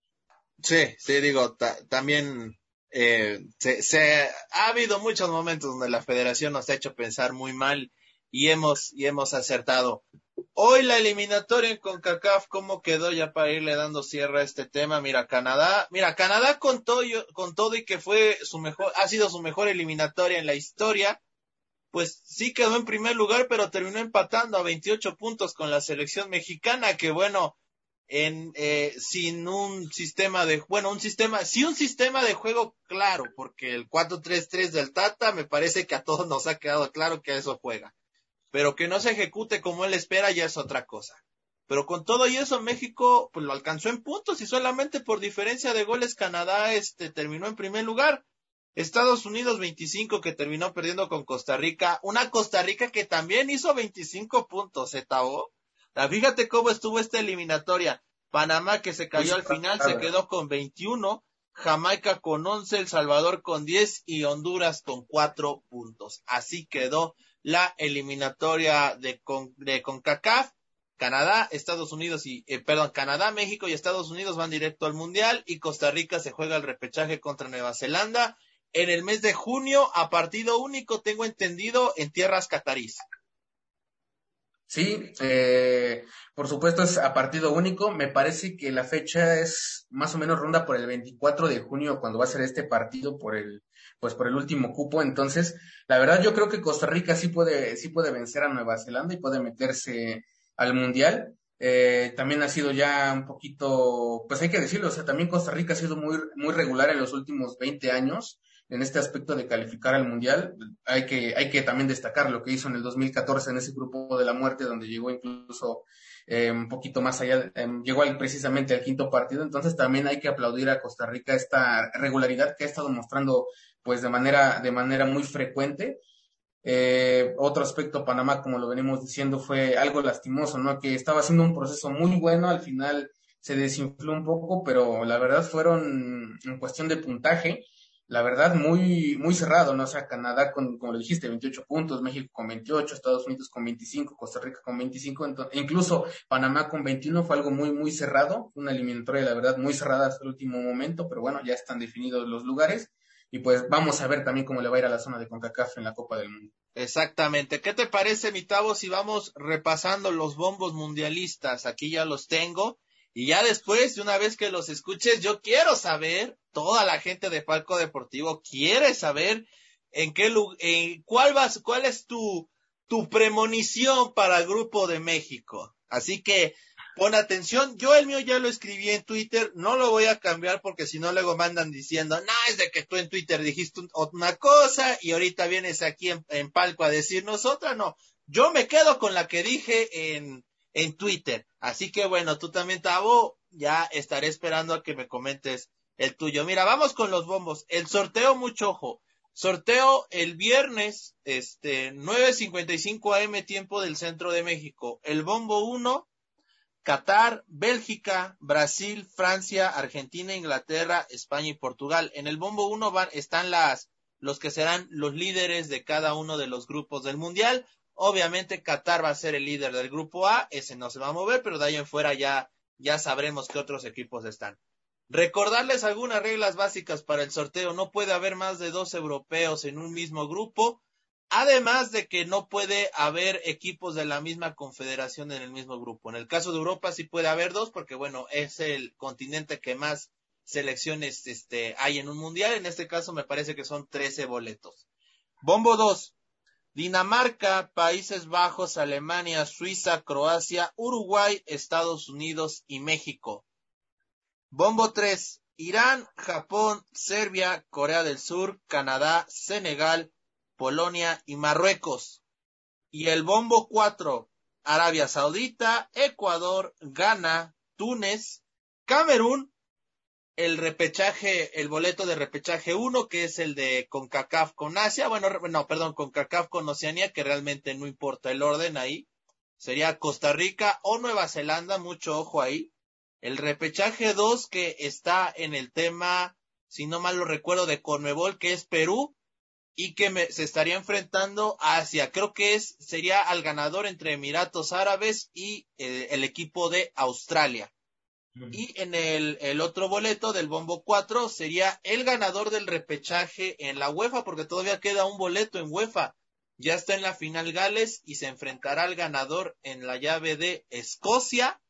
Sí, sí, digo, también eh, se, ha habido muchos momentos donde la federación nos ha hecho pensar muy mal y hemos, y hemos acertado. Hoy la eliminatoria en CONCACAF, ¿cómo quedó ya para irle dando cierre a este tema? Mira, Canadá, mira, Canadá con todo, con todo y que fue su mejor, ha sido su mejor eliminatoria en la historia, pues sí quedó en primer lugar, pero terminó empatando a 28 puntos con la selección mexicana, que bueno, en, eh, sin un sistema de, bueno, un sistema, sí un sistema de juego claro, porque el 4-3-3 del Tata me parece que a todos nos ha quedado claro que a eso juega pero que no se ejecute como él espera ya es otra cosa. Pero con todo y eso México pues lo alcanzó en puntos y solamente por diferencia de goles Canadá este terminó en primer lugar. Estados Unidos 25 que terminó perdiendo con Costa Rica, una Costa Rica que también hizo 25 puntos, ¿eh, Fíjate cómo estuvo esta eliminatoria. Panamá que se cayó al final se quedó con 21, Jamaica con 11, El Salvador con 10 y Honduras con 4 puntos. Así quedó la eliminatoria de, con, CONCACAF. Canadá, Estados Unidos y, eh, perdón, Canadá, México y Estados Unidos van directo al Mundial y Costa Rica se juega el repechaje contra Nueva Zelanda en el mes de junio a partido único, tengo entendido, en tierras catarís. Sí, eh, por supuesto es a partido único. Me parece que la fecha es más o menos ronda por el 24 de junio cuando va a ser este partido por el pues por el último cupo. Entonces, la verdad yo creo que Costa Rica sí puede, sí puede vencer a Nueva Zelanda y puede meterse al Mundial. Eh, también ha sido ya un poquito, pues hay que decirlo, o sea, también Costa Rica ha sido muy, muy regular en los últimos 20 años en este aspecto de calificar al Mundial. Hay que, hay que también destacar lo que hizo en el 2014 en ese grupo de la muerte, donde llegó incluso eh, un poquito más allá, eh, llegó precisamente al quinto partido. Entonces también hay que aplaudir a Costa Rica esta regularidad que ha estado mostrando pues de manera, de manera muy frecuente. Eh, otro aspecto, Panamá, como lo venimos diciendo, fue algo lastimoso, ¿no? Que estaba haciendo un proceso muy bueno, al final se desinfló un poco, pero la verdad fueron en cuestión de puntaje, la verdad muy, muy cerrado, ¿no? O sea, Canadá con, como lo dijiste, 28 puntos, México con 28, Estados Unidos con 25, Costa Rica con 25, entonces, incluso Panamá con 21 fue algo muy, muy cerrado, una eliminatoria, la verdad, muy cerrada hasta el último momento, pero bueno, ya están definidos los lugares y pues vamos a ver también cómo le va a ir a la zona de CONCACAF en la Copa del Mundo. Exactamente. ¿Qué te parece, mi Tavo, si vamos repasando los bombos mundialistas? Aquí ya los tengo. Y ya después, de una vez que los escuches, yo quiero saber, toda la gente de Palco Deportivo quiere saber en qué en cuál vas, cuál es tu, tu premonición para el grupo de México. Así que Pon atención, yo el mío ya lo escribí en Twitter, no lo voy a cambiar porque si no luego mandan diciendo, no, es de que tú en Twitter dijiste una cosa y ahorita vienes aquí en, palco a decirnos otra, no, yo me quedo con la que dije en, en Twitter. Así que bueno, tú también, Tavo, ya estaré esperando a que me comentes el tuyo. Mira, vamos con los bombos. El sorteo, mucho ojo. Sorteo el viernes, este, 9.55 AM tiempo del centro de México. El bombo 1 Qatar, Bélgica, Brasil, Francia, Argentina, Inglaterra, España y Portugal. En el bombo 1 están las, los que serán los líderes de cada uno de los grupos del Mundial. Obviamente Qatar va a ser el líder del grupo A, ese no se va a mover, pero de ahí en fuera ya, ya sabremos qué otros equipos están. Recordarles algunas reglas básicas para el sorteo. No puede haber más de dos europeos en un mismo grupo. Además de que no puede haber equipos de la misma confederación en el mismo grupo. En el caso de Europa sí puede haber dos, porque bueno, es el continente que más selecciones este, hay en un mundial. En este caso me parece que son 13 boletos. Bombo 2. Dinamarca, Países Bajos, Alemania, Suiza, Croacia, Uruguay, Estados Unidos y México. Bombo 3. Irán, Japón, Serbia, Corea del Sur, Canadá, Senegal, Polonia y Marruecos. Y el bombo 4, Arabia Saudita, Ecuador, Ghana, Túnez, Camerún, el repechaje, el boleto de repechaje 1, que es el de CONCACAF con Asia, bueno, no, perdón, CONCACAF con Oceanía, que realmente no importa el orden ahí, sería Costa Rica o Nueva Zelanda, mucho ojo ahí. El repechaje 2, que está en el tema, si no mal lo recuerdo, de Conmebol, que es Perú, y que se estaría enfrentando hacia, creo que es, sería al ganador entre Emiratos Árabes y eh, el equipo de Australia. Y en el, el, otro boleto del Bombo 4 sería el ganador del repechaje en la UEFA, porque todavía queda un boleto en UEFA. Ya está en la final Gales y se enfrentará al ganador en la llave de Escocia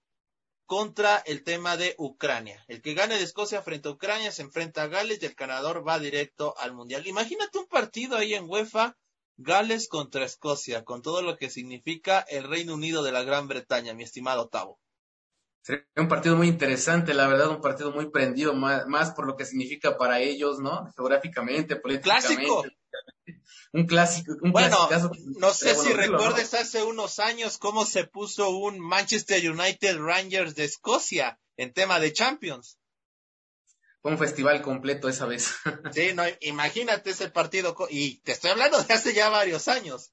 contra el tema de Ucrania. El que gane de Escocia frente a Ucrania se enfrenta a Gales y el ganador va directo al Mundial. Imagínate un partido ahí en UEFA, Gales contra Escocia, con todo lo que significa el Reino Unido de la Gran Bretaña, mi estimado Tavo. Sería un partido muy interesante, la verdad, un partido muy prendido, más, por lo que significa para ellos, ¿no? Geográficamente, políticamente. Clásico (laughs) un clásico. Un bueno, no sé si recuerdes hace unos años cómo se puso un Manchester United Rangers de Escocia en tema de Champions. Fue un festival completo esa vez. (laughs) sí, no, imagínate ese partido, y te estoy hablando de hace ya varios años,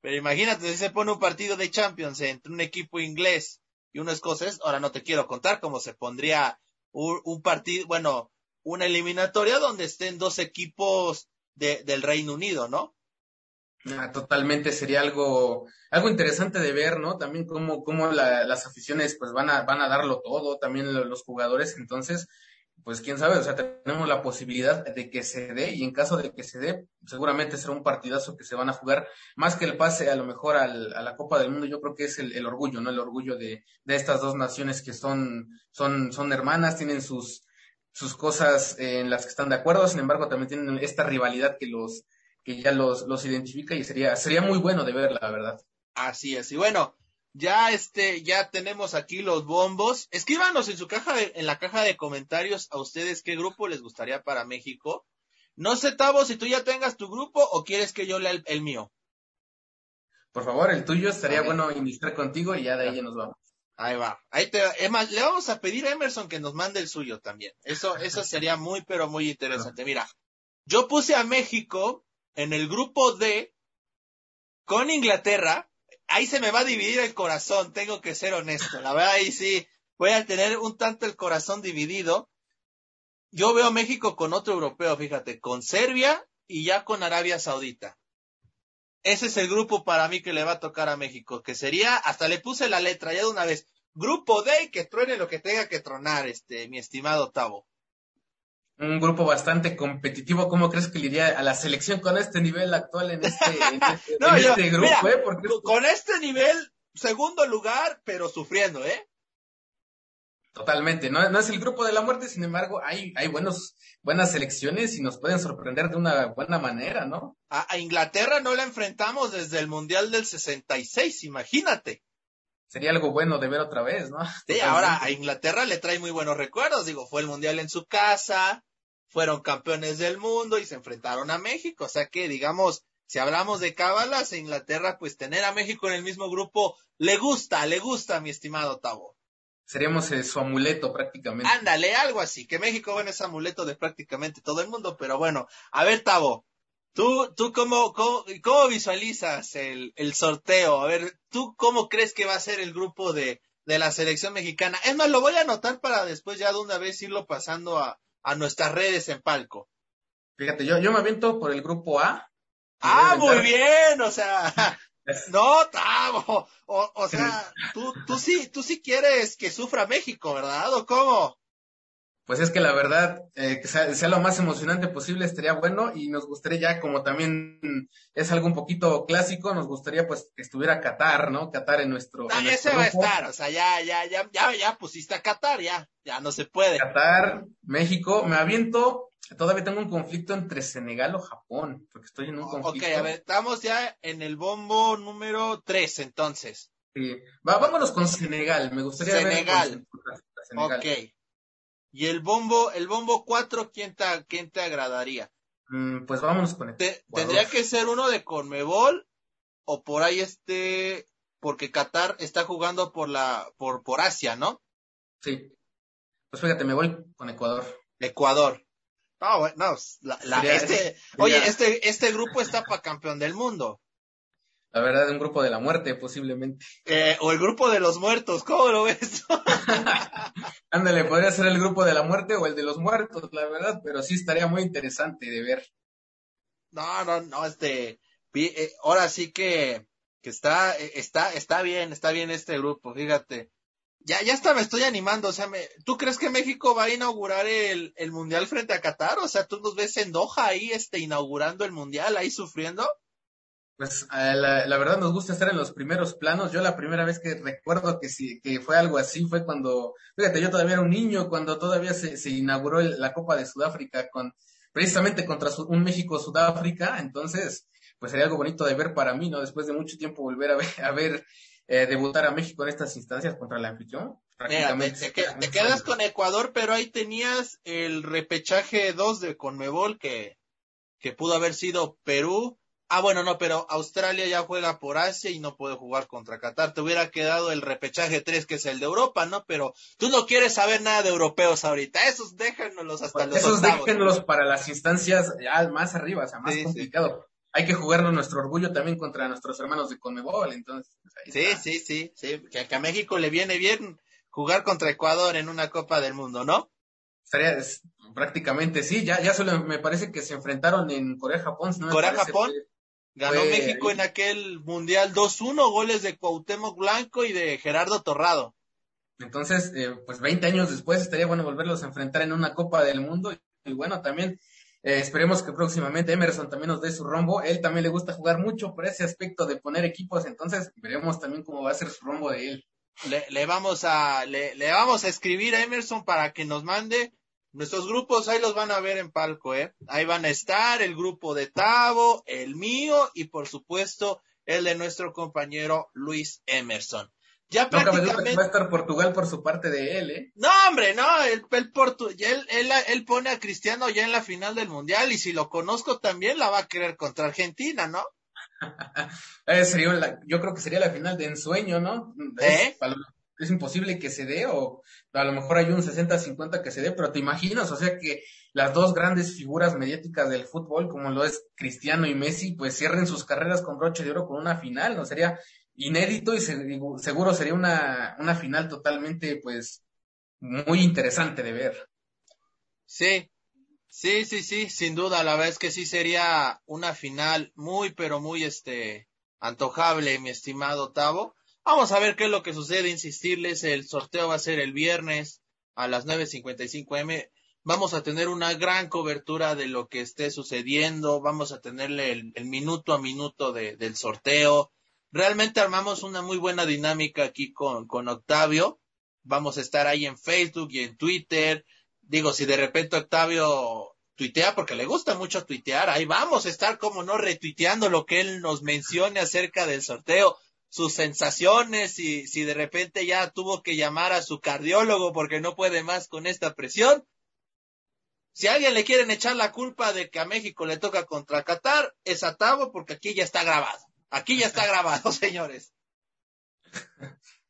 pero imagínate si se pone un partido de Champions entre un equipo inglés y uno escocés, ahora no te quiero contar cómo se pondría un partido, bueno, una eliminatoria donde estén dos equipos del Reino Unido, ¿no? Ah, totalmente sería algo, algo interesante de ver, ¿no? También cómo, cómo las aficiones pues van a, van a darlo todo, también los jugadores, entonces, pues quién sabe, o sea, tenemos la posibilidad de que se dé y en caso de que se dé, seguramente será un partidazo que se van a jugar, más que el pase a lo mejor al, a la Copa del Mundo, yo creo que es el, el orgullo, ¿no? El orgullo de, de estas dos naciones que son, son, son hermanas, tienen sus, sus cosas en las que están de acuerdo, sin embargo también tienen esta rivalidad que los que ya los, los identifica y sería sería muy bueno de ver la verdad. Así es. Y bueno, ya este ya tenemos aquí los bombos. Escríbanos en su caja de, en la caja de comentarios a ustedes qué grupo les gustaría para México. No sé, Tavo, si tú ya tengas tu grupo o quieres que yo lea el, mío. Por favor, el tuyo estaría bueno iniciar contigo y ya de ahí ya nos vamos. Ahí va. Ahí te, es más, le vamos a pedir a Emerson que nos mande el suyo también. Eso, eso sería muy, pero muy interesante. Mira, yo puse a México en el grupo D con Inglaterra. Ahí se me va a dividir el corazón, tengo que ser honesto. La verdad, ahí sí, voy a tener un tanto el corazón dividido. Yo veo a México con otro europeo, fíjate, con Serbia y ya con Arabia Saudita. Ese es el grupo para mí que le va a tocar a México, que sería, hasta le puse la letra ya de una vez, grupo D que truene lo que tenga que tronar, este, mi estimado Tavo. un grupo bastante competitivo. ¿Cómo crees que le iría a la selección con este nivel actual en este, (laughs) este, este grupo? eh? Con este nivel, segundo lugar, pero sufriendo, ¿eh? Totalmente, no, no es el grupo de la muerte, sin embargo, hay, hay buenos, buenas selecciones y nos pueden sorprender de una buena manera, ¿no? A, a Inglaterra no la enfrentamos desde el Mundial del 66, imagínate sería algo bueno de ver otra vez, ¿no? Sí, ahora a Inglaterra le trae muy buenos recuerdos, digo, fue el Mundial en su casa, fueron campeones del mundo y se enfrentaron a México. O sea que, digamos, si hablamos de cábalas, Inglaterra, pues tener a México en el mismo grupo le gusta, le gusta, mi estimado Tavo. Seríamos eh, su amuleto prácticamente. Ándale, algo así, que México, bueno, es amuleto de prácticamente todo el mundo, pero bueno, a ver, Tavo, ¿Tú, tú cómo, cómo, cómo visualizas el, el, sorteo? A ver, ¿tú cómo crees que va a ser el grupo de, de la selección mexicana? Es más, lo voy a anotar para después ya de una vez irlo pasando a, a nuestras redes en palco. Fíjate, yo, yo me aviento por el grupo A. Ah, muy bien, o sea, no, Tavo, o, o sea, tú, tú sí, tú sí quieres que sufra México, ¿verdad? ¿O cómo? Pues es que la verdad, eh, que sea, sea, lo más emocionante posible estaría bueno y nos gustaría ya, como también es algo un poquito clásico, nos gustaría pues que estuviera Qatar, ¿no? Qatar en nuestro. No, ese va a estar, o sea, ya, ya, ya, ya, ya pusiste a Qatar, ya, ya no se puede. Qatar, México, me aviento, todavía tengo un conflicto entre Senegal o Japón, porque estoy en un conflicto. Ok, a ver, estamos ya en el bombo número 3, entonces. Sí, va, vámonos con Senegal, me gustaría Senegal. ver. Senegal. Ok. Y el bombo, el bombo 4, ¿quién te, quién te agradaría? Mm, pues vámonos con este. Tendría que ser uno de Conmebol o por ahí este, porque Qatar está jugando por la, por, por Asia, ¿no? Sí. Pues fíjate, me voy con Ecuador. Ecuador. Ah, bueno, la, este, oye, este, este grupo está para campeón del mundo. La verdad, un grupo de la muerte, posiblemente. Eh, o el grupo de los muertos, ¿cómo lo ves? (laughs) Ándale, podría ser el grupo de la muerte o el de los muertos, la verdad, pero sí estaría muy interesante de ver. No, no, no, este, eh, ahora sí que, que está, eh, está, está bien, está bien este grupo, fíjate. Ya, ya hasta me estoy animando, o sea, me, ¿tú crees que México va a inaugurar el, el mundial frente a Qatar? O sea, ¿tú nos ves en Doha ahí, este, inaugurando el mundial, ahí sufriendo? Pues la, la, verdad nos gusta estar en los primeros planos. Yo la primera vez que recuerdo que sí, que fue algo así fue cuando, fíjate, yo todavía era un niño, cuando todavía se, se inauguró la Copa de Sudáfrica con, precisamente contra un México-Sudáfrica. Entonces, pues sería algo bonito de ver para mí, ¿no? Después de mucho tiempo volver a ver, a ver eh, debutar a México en estas instancias contra la anfitrión. Prácticamente. te, te, quedas con Ecuador, pero ahí tenías el repechaje 2 de Conmebol que, que pudo haber sido Perú, Ah, bueno, no, pero Australia ya juega por Asia y no puede jugar contra Qatar. Te hubiera quedado el repechaje 3, que es el de Europa, ¿no? Pero tú no quieres saber nada de europeos ahorita. Esos déjenlos hasta los Esos déjenlos para las instancias ya más arriba, o sea, más complicado. Hay que jugarnos nuestro orgullo también contra nuestros hermanos de Conmebol, entonces. Sí, sí, sí, sí, que, a México le viene bien jugar contra Ecuador en una Copa del Mundo, ¿no? Estaría, prácticamente sí, ya, ya solo me parece que se enfrentaron en Corea-Japón. ¿no? Corea-Japón. Ganó México en aquel Mundial 2-1, goles de Cuauhtémoc Blanco y de Gerardo Torrado. Entonces, eh, pues 20 años después estaría bueno volverlos a enfrentar en una Copa del Mundo. Y bueno, también eh, esperemos que próximamente Emerson también nos dé su rombo. Él también le gusta jugar mucho por ese aspecto de poner equipos, entonces veremos también cómo va a ser su rombo de él. Le, le vamos a le, le, vamos a escribir a Emerson para que nos mande Nuestros grupos ahí los van a ver en palco, ¿eh? Ahí van a estar el grupo de Tavo, el mío y por supuesto el de nuestro compañero Luis Emerson. Ya no prácticamente... va a estar Portugal por su parte de él, ¿eh? No, hombre, no, el, el Portu... él, él, él, pone a Cristiano ya en la final del Mundial y si lo conozco también la va a querer contra Argentina, ¿no? (laughs) eh, sería la... yo creo que sería la final de ensueño, ¿no? ¿Eh? es imposible que se dé, o a lo mejor hay un 60-50 que se dé, pero te imaginas, o sea, que las dos grandes figuras mediáticas del fútbol, como lo es Cristiano y Messi, pues cierren sus carreras con broche de oro con una final, ¿no? Sería inédito y seguro sería una, una final totalmente, pues, muy interesante de ver. Sí, sí, sí, sí, sin duda, la verdad es que sí sería una final muy, pero muy, este, antojable, mi estimado Tavo. Vamos a ver qué es lo que sucede, insistirles, el sorteo va a ser el viernes a las 9.55 m. vamos a tener una gran cobertura de lo que esté sucediendo, vamos a tenerle el, minuto a minuto del sorteo. Realmente armamos una muy buena dinámica aquí con, con Octavio. Vamos a estar ahí en Facebook y en Twitter. Digo, si de repente Octavio tuitea porque le gusta mucho tuitear, ahí vamos a estar como no retuiteando lo que él nos mencione acerca del sorteo, sus sensaciones y si de repente ya tuvo que llamar a su cardiólogo porque no puede más con esta presión. Si a alguien le quieren echar la culpa de que a México le toca contra Qatar, es a Tavo porque aquí ya está grabado. Aquí ya está grabado, (laughs) señores.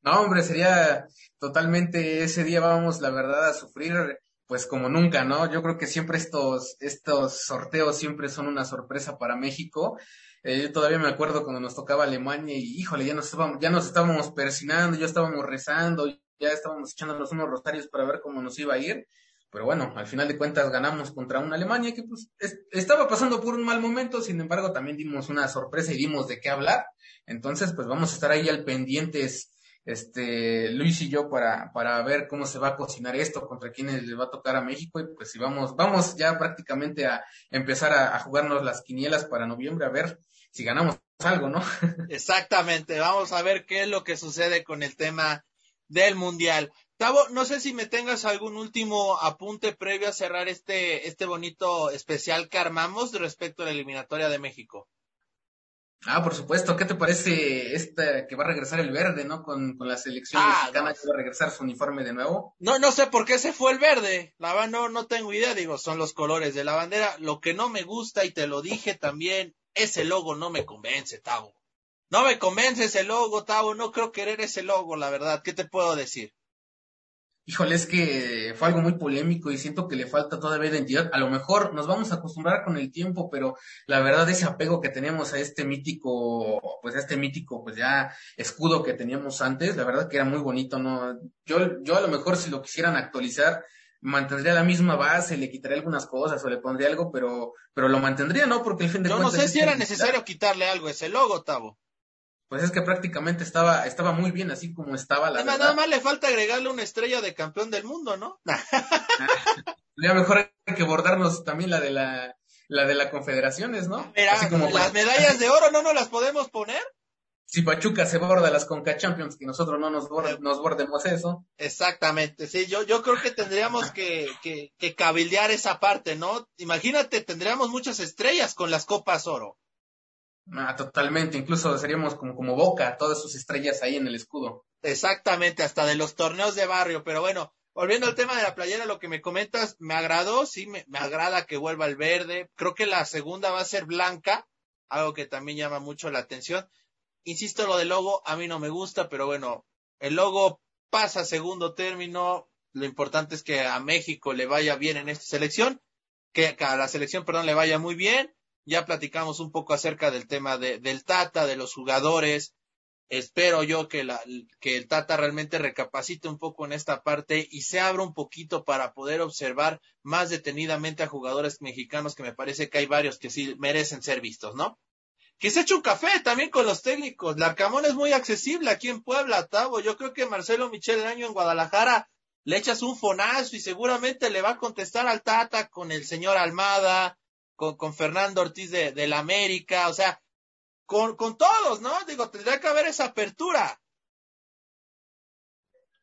No, hombre, sería totalmente ese día vamos, la verdad, a sufrir pues como nunca, ¿no? Yo creo que siempre estos, estos sorteos siempre son una sorpresa para México. Eh, yo todavía me acuerdo cuando nos tocaba Alemania y híjole, ya nos estábamos, ya nos estábamos persinando, ya estábamos rezando, ya estábamos echándonos unos rosarios para ver cómo nos iba a ir. Pero bueno, al final de cuentas ganamos contra una Alemania que pues estaba pasando por un mal momento, sin embargo también dimos una sorpresa y dimos de qué hablar. Entonces, pues vamos a estar ahí al pendientes este, Luis y yo para, para ver cómo se va a cocinar esto, contra quiénes le va a tocar a México, y pues si vamos, vamos ya prácticamente a empezar a, jugarnos las quinielas para noviembre, a ver si ganamos algo, ¿no? (laughs) Exactamente, vamos a ver qué es lo que sucede con el tema del Mundial. Tavo, no sé si me tengas algún último apunte previo a cerrar este, este bonito especial que armamos respecto a la eliminatoria de México. Ah, por supuesto. ¿Qué te parece esta que va a regresar el verde, no? Con, con la selección ah, mexicana que va a regresar su uniforme de nuevo. No, no sé por qué se fue el verde. La verdad no, no tengo idea. Digo, son los colores de la bandera. Lo que no me gusta, y te lo dije también, ese logo no me convence, Tavo. No me convence ese logo, Tavo. No creo querer ese logo, la verdad. ¿Qué te puedo decir? Híjole, es que fue algo muy polémico y siento que le falta todavía identidad. A lo mejor nos vamos a acostumbrar con el tiempo, pero la verdad ese apego que teníamos a este mítico, pues a este mítico, pues ya escudo que teníamos antes, la verdad que era muy bonito, ¿no? Yo, yo a lo mejor si lo quisieran actualizar, mantendría la misma base, le quitaría algunas cosas o le pondría algo, pero, pero lo mantendría, ¿no? Porque el fin de Yo no sé si era necesario quitarle algo a ese logo, Tavo pues es que prácticamente estaba, estaba muy bien así como estaba la nada, nada más le falta agregarle una estrella de campeón del mundo, ¿no? (laughs) Ya mejor hay que bordarnos también la de la, la de las confederaciones, ¿no? así como las medallas de oro no nos las podemos poner. Si Pachuca se borda las Conca Champions, que nosotros no nos, nos bordemos eso. Exactamente, sí, yo, yo creo que tendríamos que, que, que cabildear esa parte, ¿no? Imagínate, tendríamos muchas estrellas con las Copas Oro. Ah, totalmente, incluso seríamos como, como Boca, todas sus estrellas ahí en el escudo. Exactamente, hasta de los torneos de barrio, pero bueno, volviendo al tema de la playera, lo que me comentas, me agradó, sí, me, me agrada que vuelva el verde, creo que la segunda va a ser blanca, algo que también llama mucho la atención. Insisto, lo del logo a mí no me gusta, pero bueno, el logo pasa a segundo término, lo importante es que a México le vaya bien en esta selección, que a la selección, perdón, le vaya muy bien, ya platicamos un poco acerca del tema de, del Tata, de los jugadores. Espero yo que, la, que el Tata realmente recapacite un poco en esta parte y se abra un poquito para poder observar más detenidamente a jugadores mexicanos que me parece que hay varios que sí merecen ser vistos, ¿no? Que se eche un café también con los técnicos. Larcamón es muy accesible aquí en Puebla, Tavo. Yo creo que Marcelo Michel el año en Guadalajara le echas un fonazo y seguramente le va a contestar al Tata con el señor Almada, con, con Fernando Ortiz de, la América, o sea, con, con todos, ¿no? Digo, tendría que haber esa apertura.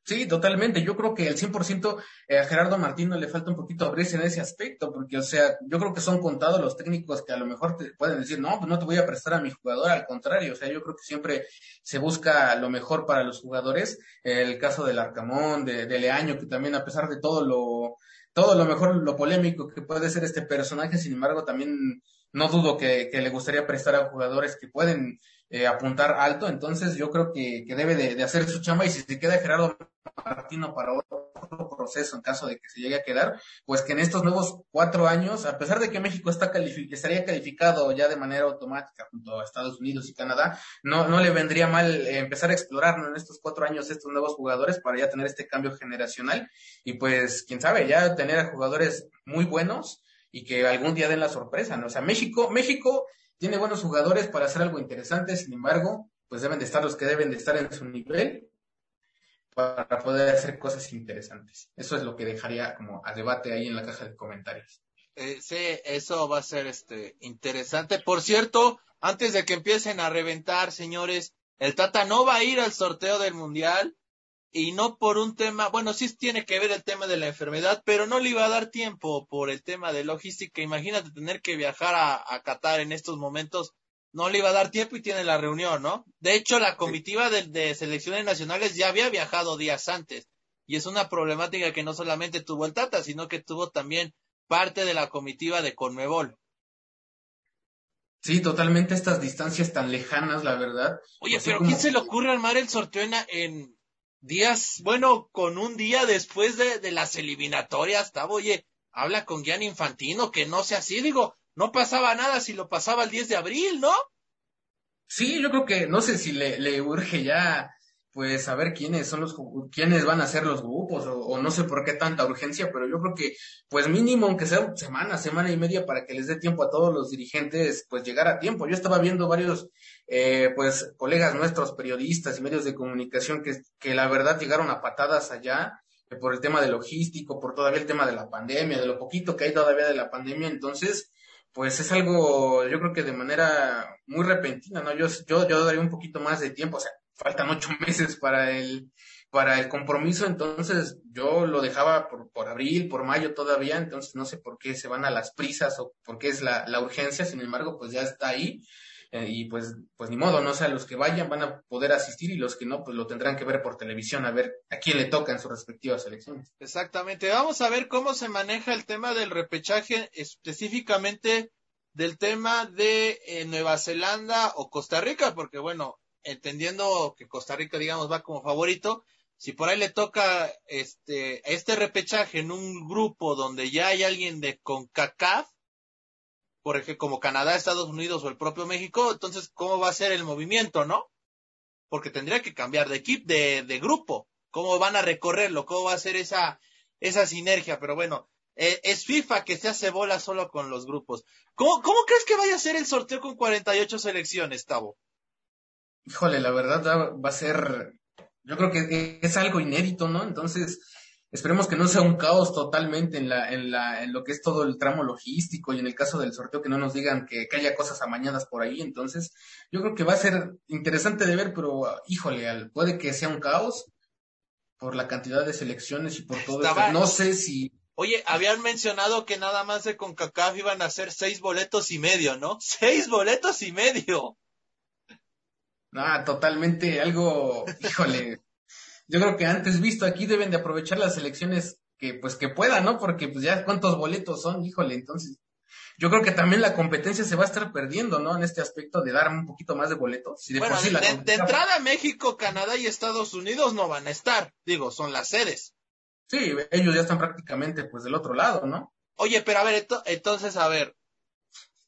Sí, totalmente. Yo creo que el 100% eh, a Gerardo Martino le falta un poquito abrirse en ese aspecto, porque, o sea, yo creo que son contados los técnicos que a lo mejor te pueden decir, no, pues no te voy a prestar a mi jugador, al contrario, o sea, yo creo que siempre se busca lo mejor para los jugadores. El caso del Arcamón, de, de Leaño, que también a pesar de todo lo, todo lo mejor, lo polémico que puede ser este personaje, sin embargo, también no dudo que, le gustaría prestar a jugadores que pueden eh, apuntar alto, entonces yo creo que, debe de, hacer su chamba y si se queda Gerardo Martino para otro proceso en caso de que se llegue a quedar, pues que en estos nuevos cuatro años, a pesar de que México está estaría calificado ya de manera automática junto a Estados Unidos y Canadá, no, no le vendría mal eh, empezar a explorar en estos cuatro años estos nuevos jugadores para ya tener este cambio generacional y pues quién sabe, ya tener a jugadores muy buenos y que algún día den la sorpresa, ¿no? O sea, México, México tiene buenos jugadores para hacer algo interesante, sin embargo, pues deben de estar los que deben de estar en su nivel para poder hacer cosas interesantes. Eso es lo que dejaría como a debate ahí en la caja de comentarios. Eh, sí, eso va a ser este interesante. Por cierto, antes de que empiecen a reventar, señores, el Tata no va a ir al sorteo del Mundial y no por un tema, bueno, sí tiene que ver el tema de la enfermedad, pero no le iba a dar tiempo por el tema de logística. Imagínate tener que viajar a, a Qatar en estos momentos no le iba a dar tiempo y tiene la reunión, ¿no? De hecho, la comitiva de, selecciones nacionales ya había viajado días antes. Y es una problemática que no solamente tuvo el Tata, sino que tuvo también parte de la comitiva de Conmebol. Sí, totalmente estas distancias tan lejanas, la verdad. Oye, pero ¿quién se le ocurre armar el sorteo en, días, bueno, con un día después de, de las eliminatorias, estaba, oye, habla con Gian Infantino, que no sea así, digo, no pasaba nada si lo pasaba el 10 de abril, ¿no? Sí, yo creo que no sé si le, le urge ya pues saber quiénes son los quiénes van a ser los grupos o, no sé por qué tanta urgencia, pero yo creo que pues mínimo aunque sea semana, semana y media para que les dé tiempo a todos los dirigentes pues llegar a tiempo. Yo estaba viendo varios eh, pues colegas nuestros periodistas y medios de comunicación que, que la verdad llegaron a patadas allá eh, por el tema de logístico, por todavía el tema de la pandemia, de lo poquito que hay todavía de la pandemia, entonces pues es algo, yo creo que de manera muy repentina, ¿no? Yo, yo, yo daría un poquito más de tiempo, o sea, faltan ocho meses para el, para el compromiso, entonces yo lo dejaba por, por abril, por mayo todavía, entonces no sé por qué se van a las prisas o por qué es la, la urgencia, sin embargo, pues ya está ahí. Eh, y pues, pues ni modo, no sé, los que vayan van a poder asistir y los que no, pues lo tendrán que ver por televisión a ver a quién le toca en sus respectivas elecciones. Exactamente. Vamos a ver cómo se maneja el tema del repechaje, específicamente del tema de eh, Nueva Zelanda o Costa Rica, porque bueno, entendiendo que Costa Rica, digamos, va como favorito, si por ahí le toca este, este repechaje en un grupo donde ya hay alguien de CONCACAF, por ejemplo, como Canadá, Estados Unidos o el propio México, entonces, ¿cómo va a ser el movimiento, no? Porque tendría que cambiar de equipo, de, de grupo. ¿Cómo van a recorrerlo? ¿Cómo va a ser esa, sinergia? Pero bueno, eh, es FIFA que se hace bola solo con los grupos. ¿Cómo, ¿Cómo crees que vaya a ser el sorteo con 48 selecciones, Tavo? Híjole, la verdad va a ser, yo creo que es algo inédito, ¿no? Entonces, Esperemos que no sea un caos totalmente en, la, en, la, en lo que es todo el tramo logístico y en el caso del sorteo que no nos digan que, haya cosas amañadas por ahí. Entonces, yo creo que va a ser interesante de ver, pero híjole, puede que sea un caos por la cantidad de selecciones y por todo esto. No sé si... Oye, habían mencionado que nada más de CONCACAF iban a ser seis boletos y medio, ¿no? (laughs) Seis boletos y medio. Ah, totalmente algo, híjole, yo creo que antes visto aquí deben de aprovechar las elecciones que pues que puedan, ¿no? Porque pues ya cuántos boletos son, híjole, entonces yo creo que también la competencia se va a estar perdiendo, ¿no? En este aspecto de dar un poquito más de boletos. de bueno, de, entrada México, Canadá y Estados Unidos no van a estar, digo, son las sedes. Sí, ellos ya están prácticamente pues del otro lado, ¿no? Oye, pero a ver, entonces, a ver,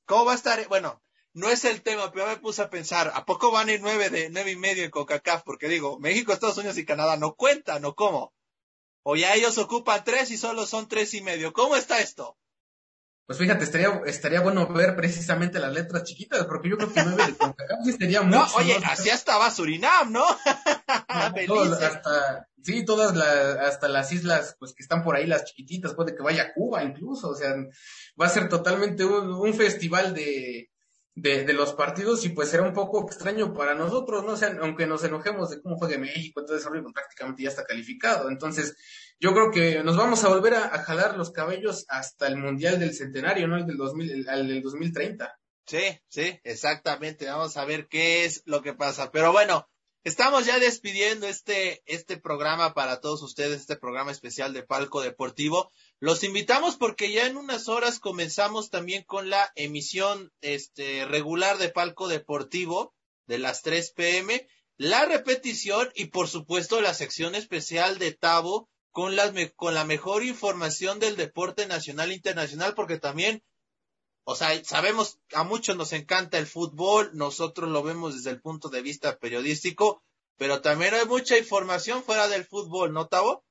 ¿cómo va a estar? Bueno, no es el tema, pero me puse a pensar, ¿a poco van a ir nueve de nueve y medio en CONCACAF? Porque digo, México, Estados Unidos y Canadá no cuentan, ¿o cómo? O ya ellos ocupan tres y solo son tres y medio. ¿Cómo está esto? Pues fíjate, estaría, estaría bueno ver precisamente las letras chiquitas, porque yo creo que nueve de CONCACAF sí estaría (laughs) mucho. No, oye, así estaba Surinam, ¿no? (laughs) hasta, sí, todas las, hasta las islas, pues que están por ahí, las chiquititas, puede que vaya a Cuba incluso, o sea, va a ser totalmente un festival de, de, de, los partidos y pues será un poco extraño para nosotros, ¿no? O aunque nos enojemos de cómo juegue México, entonces pues, prácticamente ya está calificado. Entonces, yo creo que nos vamos a volver a, jalar los cabellos hasta el Mundial del Centenario, ¿no? El del 2000, el, del 2030. Sí, sí, exactamente. Vamos a ver qué es lo que pasa. Pero bueno, estamos ya despidiendo este, este programa para todos ustedes, este programa especial de Palco Deportivo. Los invitamos porque ya en unas horas comenzamos también con la emisión este, regular de Palco Deportivo de las 3 pm, la repetición y por supuesto la sección especial de Tavo con, las, con la mejor información del deporte nacional e internacional porque también, o sea, sabemos, a muchos nos encanta el fútbol, nosotros lo vemos desde el punto de vista periodístico, pero también hay mucha información fuera del fútbol, ¿no, Tavo?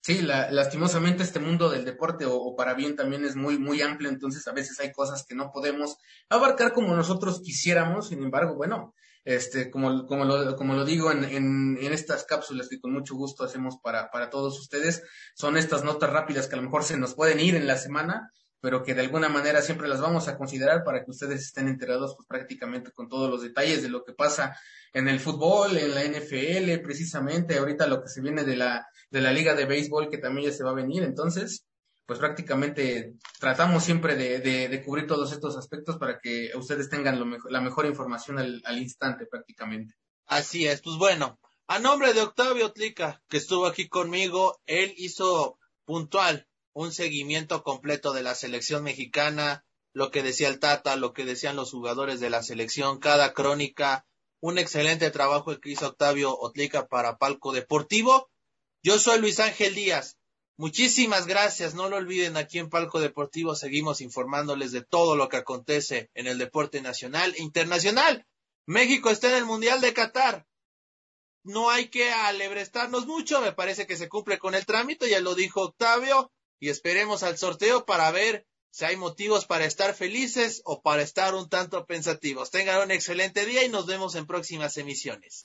Sí, la, lastimosamente este mundo del deporte o, para bien también es muy, muy amplio, entonces a veces hay cosas que no podemos abarcar como nosotros quisiéramos, sin embargo, bueno, este, como, como, lo, como lo digo en, en, en, estas cápsulas que con mucho gusto hacemos para, para todos ustedes, son estas notas rápidas que a lo mejor se nos pueden ir en la semana, pero que de alguna manera siempre las vamos a considerar para que ustedes estén enterados pues, prácticamente con todos los detalles de lo que pasa en el fútbol, en la NFL, precisamente, ahorita lo que se viene de la, de la liga de béisbol que también ya se va a venir, entonces, pues prácticamente tratamos siempre de, cubrir todos estos aspectos para que ustedes tengan lo la mejor información al, al, instante prácticamente. Así es, pues bueno, a nombre de Octavio Tlica, que estuvo aquí conmigo, él hizo puntual un seguimiento completo de la selección mexicana, lo que decía el Tata, lo que decían los jugadores de la selección, cada crónica, un excelente trabajo que hizo Octavio Otlica para Palco Deportivo. Yo soy Luis Ángel Díaz. Muchísimas gracias. No lo olviden, aquí en Palco Deportivo seguimos informándoles de todo lo que acontece en el deporte nacional e internacional. México está en el Mundial de Qatar. No hay que alebrestarnos mucho, me parece que se cumple con el trámite, ya lo dijo Octavio, y esperemos al sorteo para ver si hay motivos para estar felices o para estar un tanto pensativos. Tengan un excelente día y nos vemos en próximas emisiones.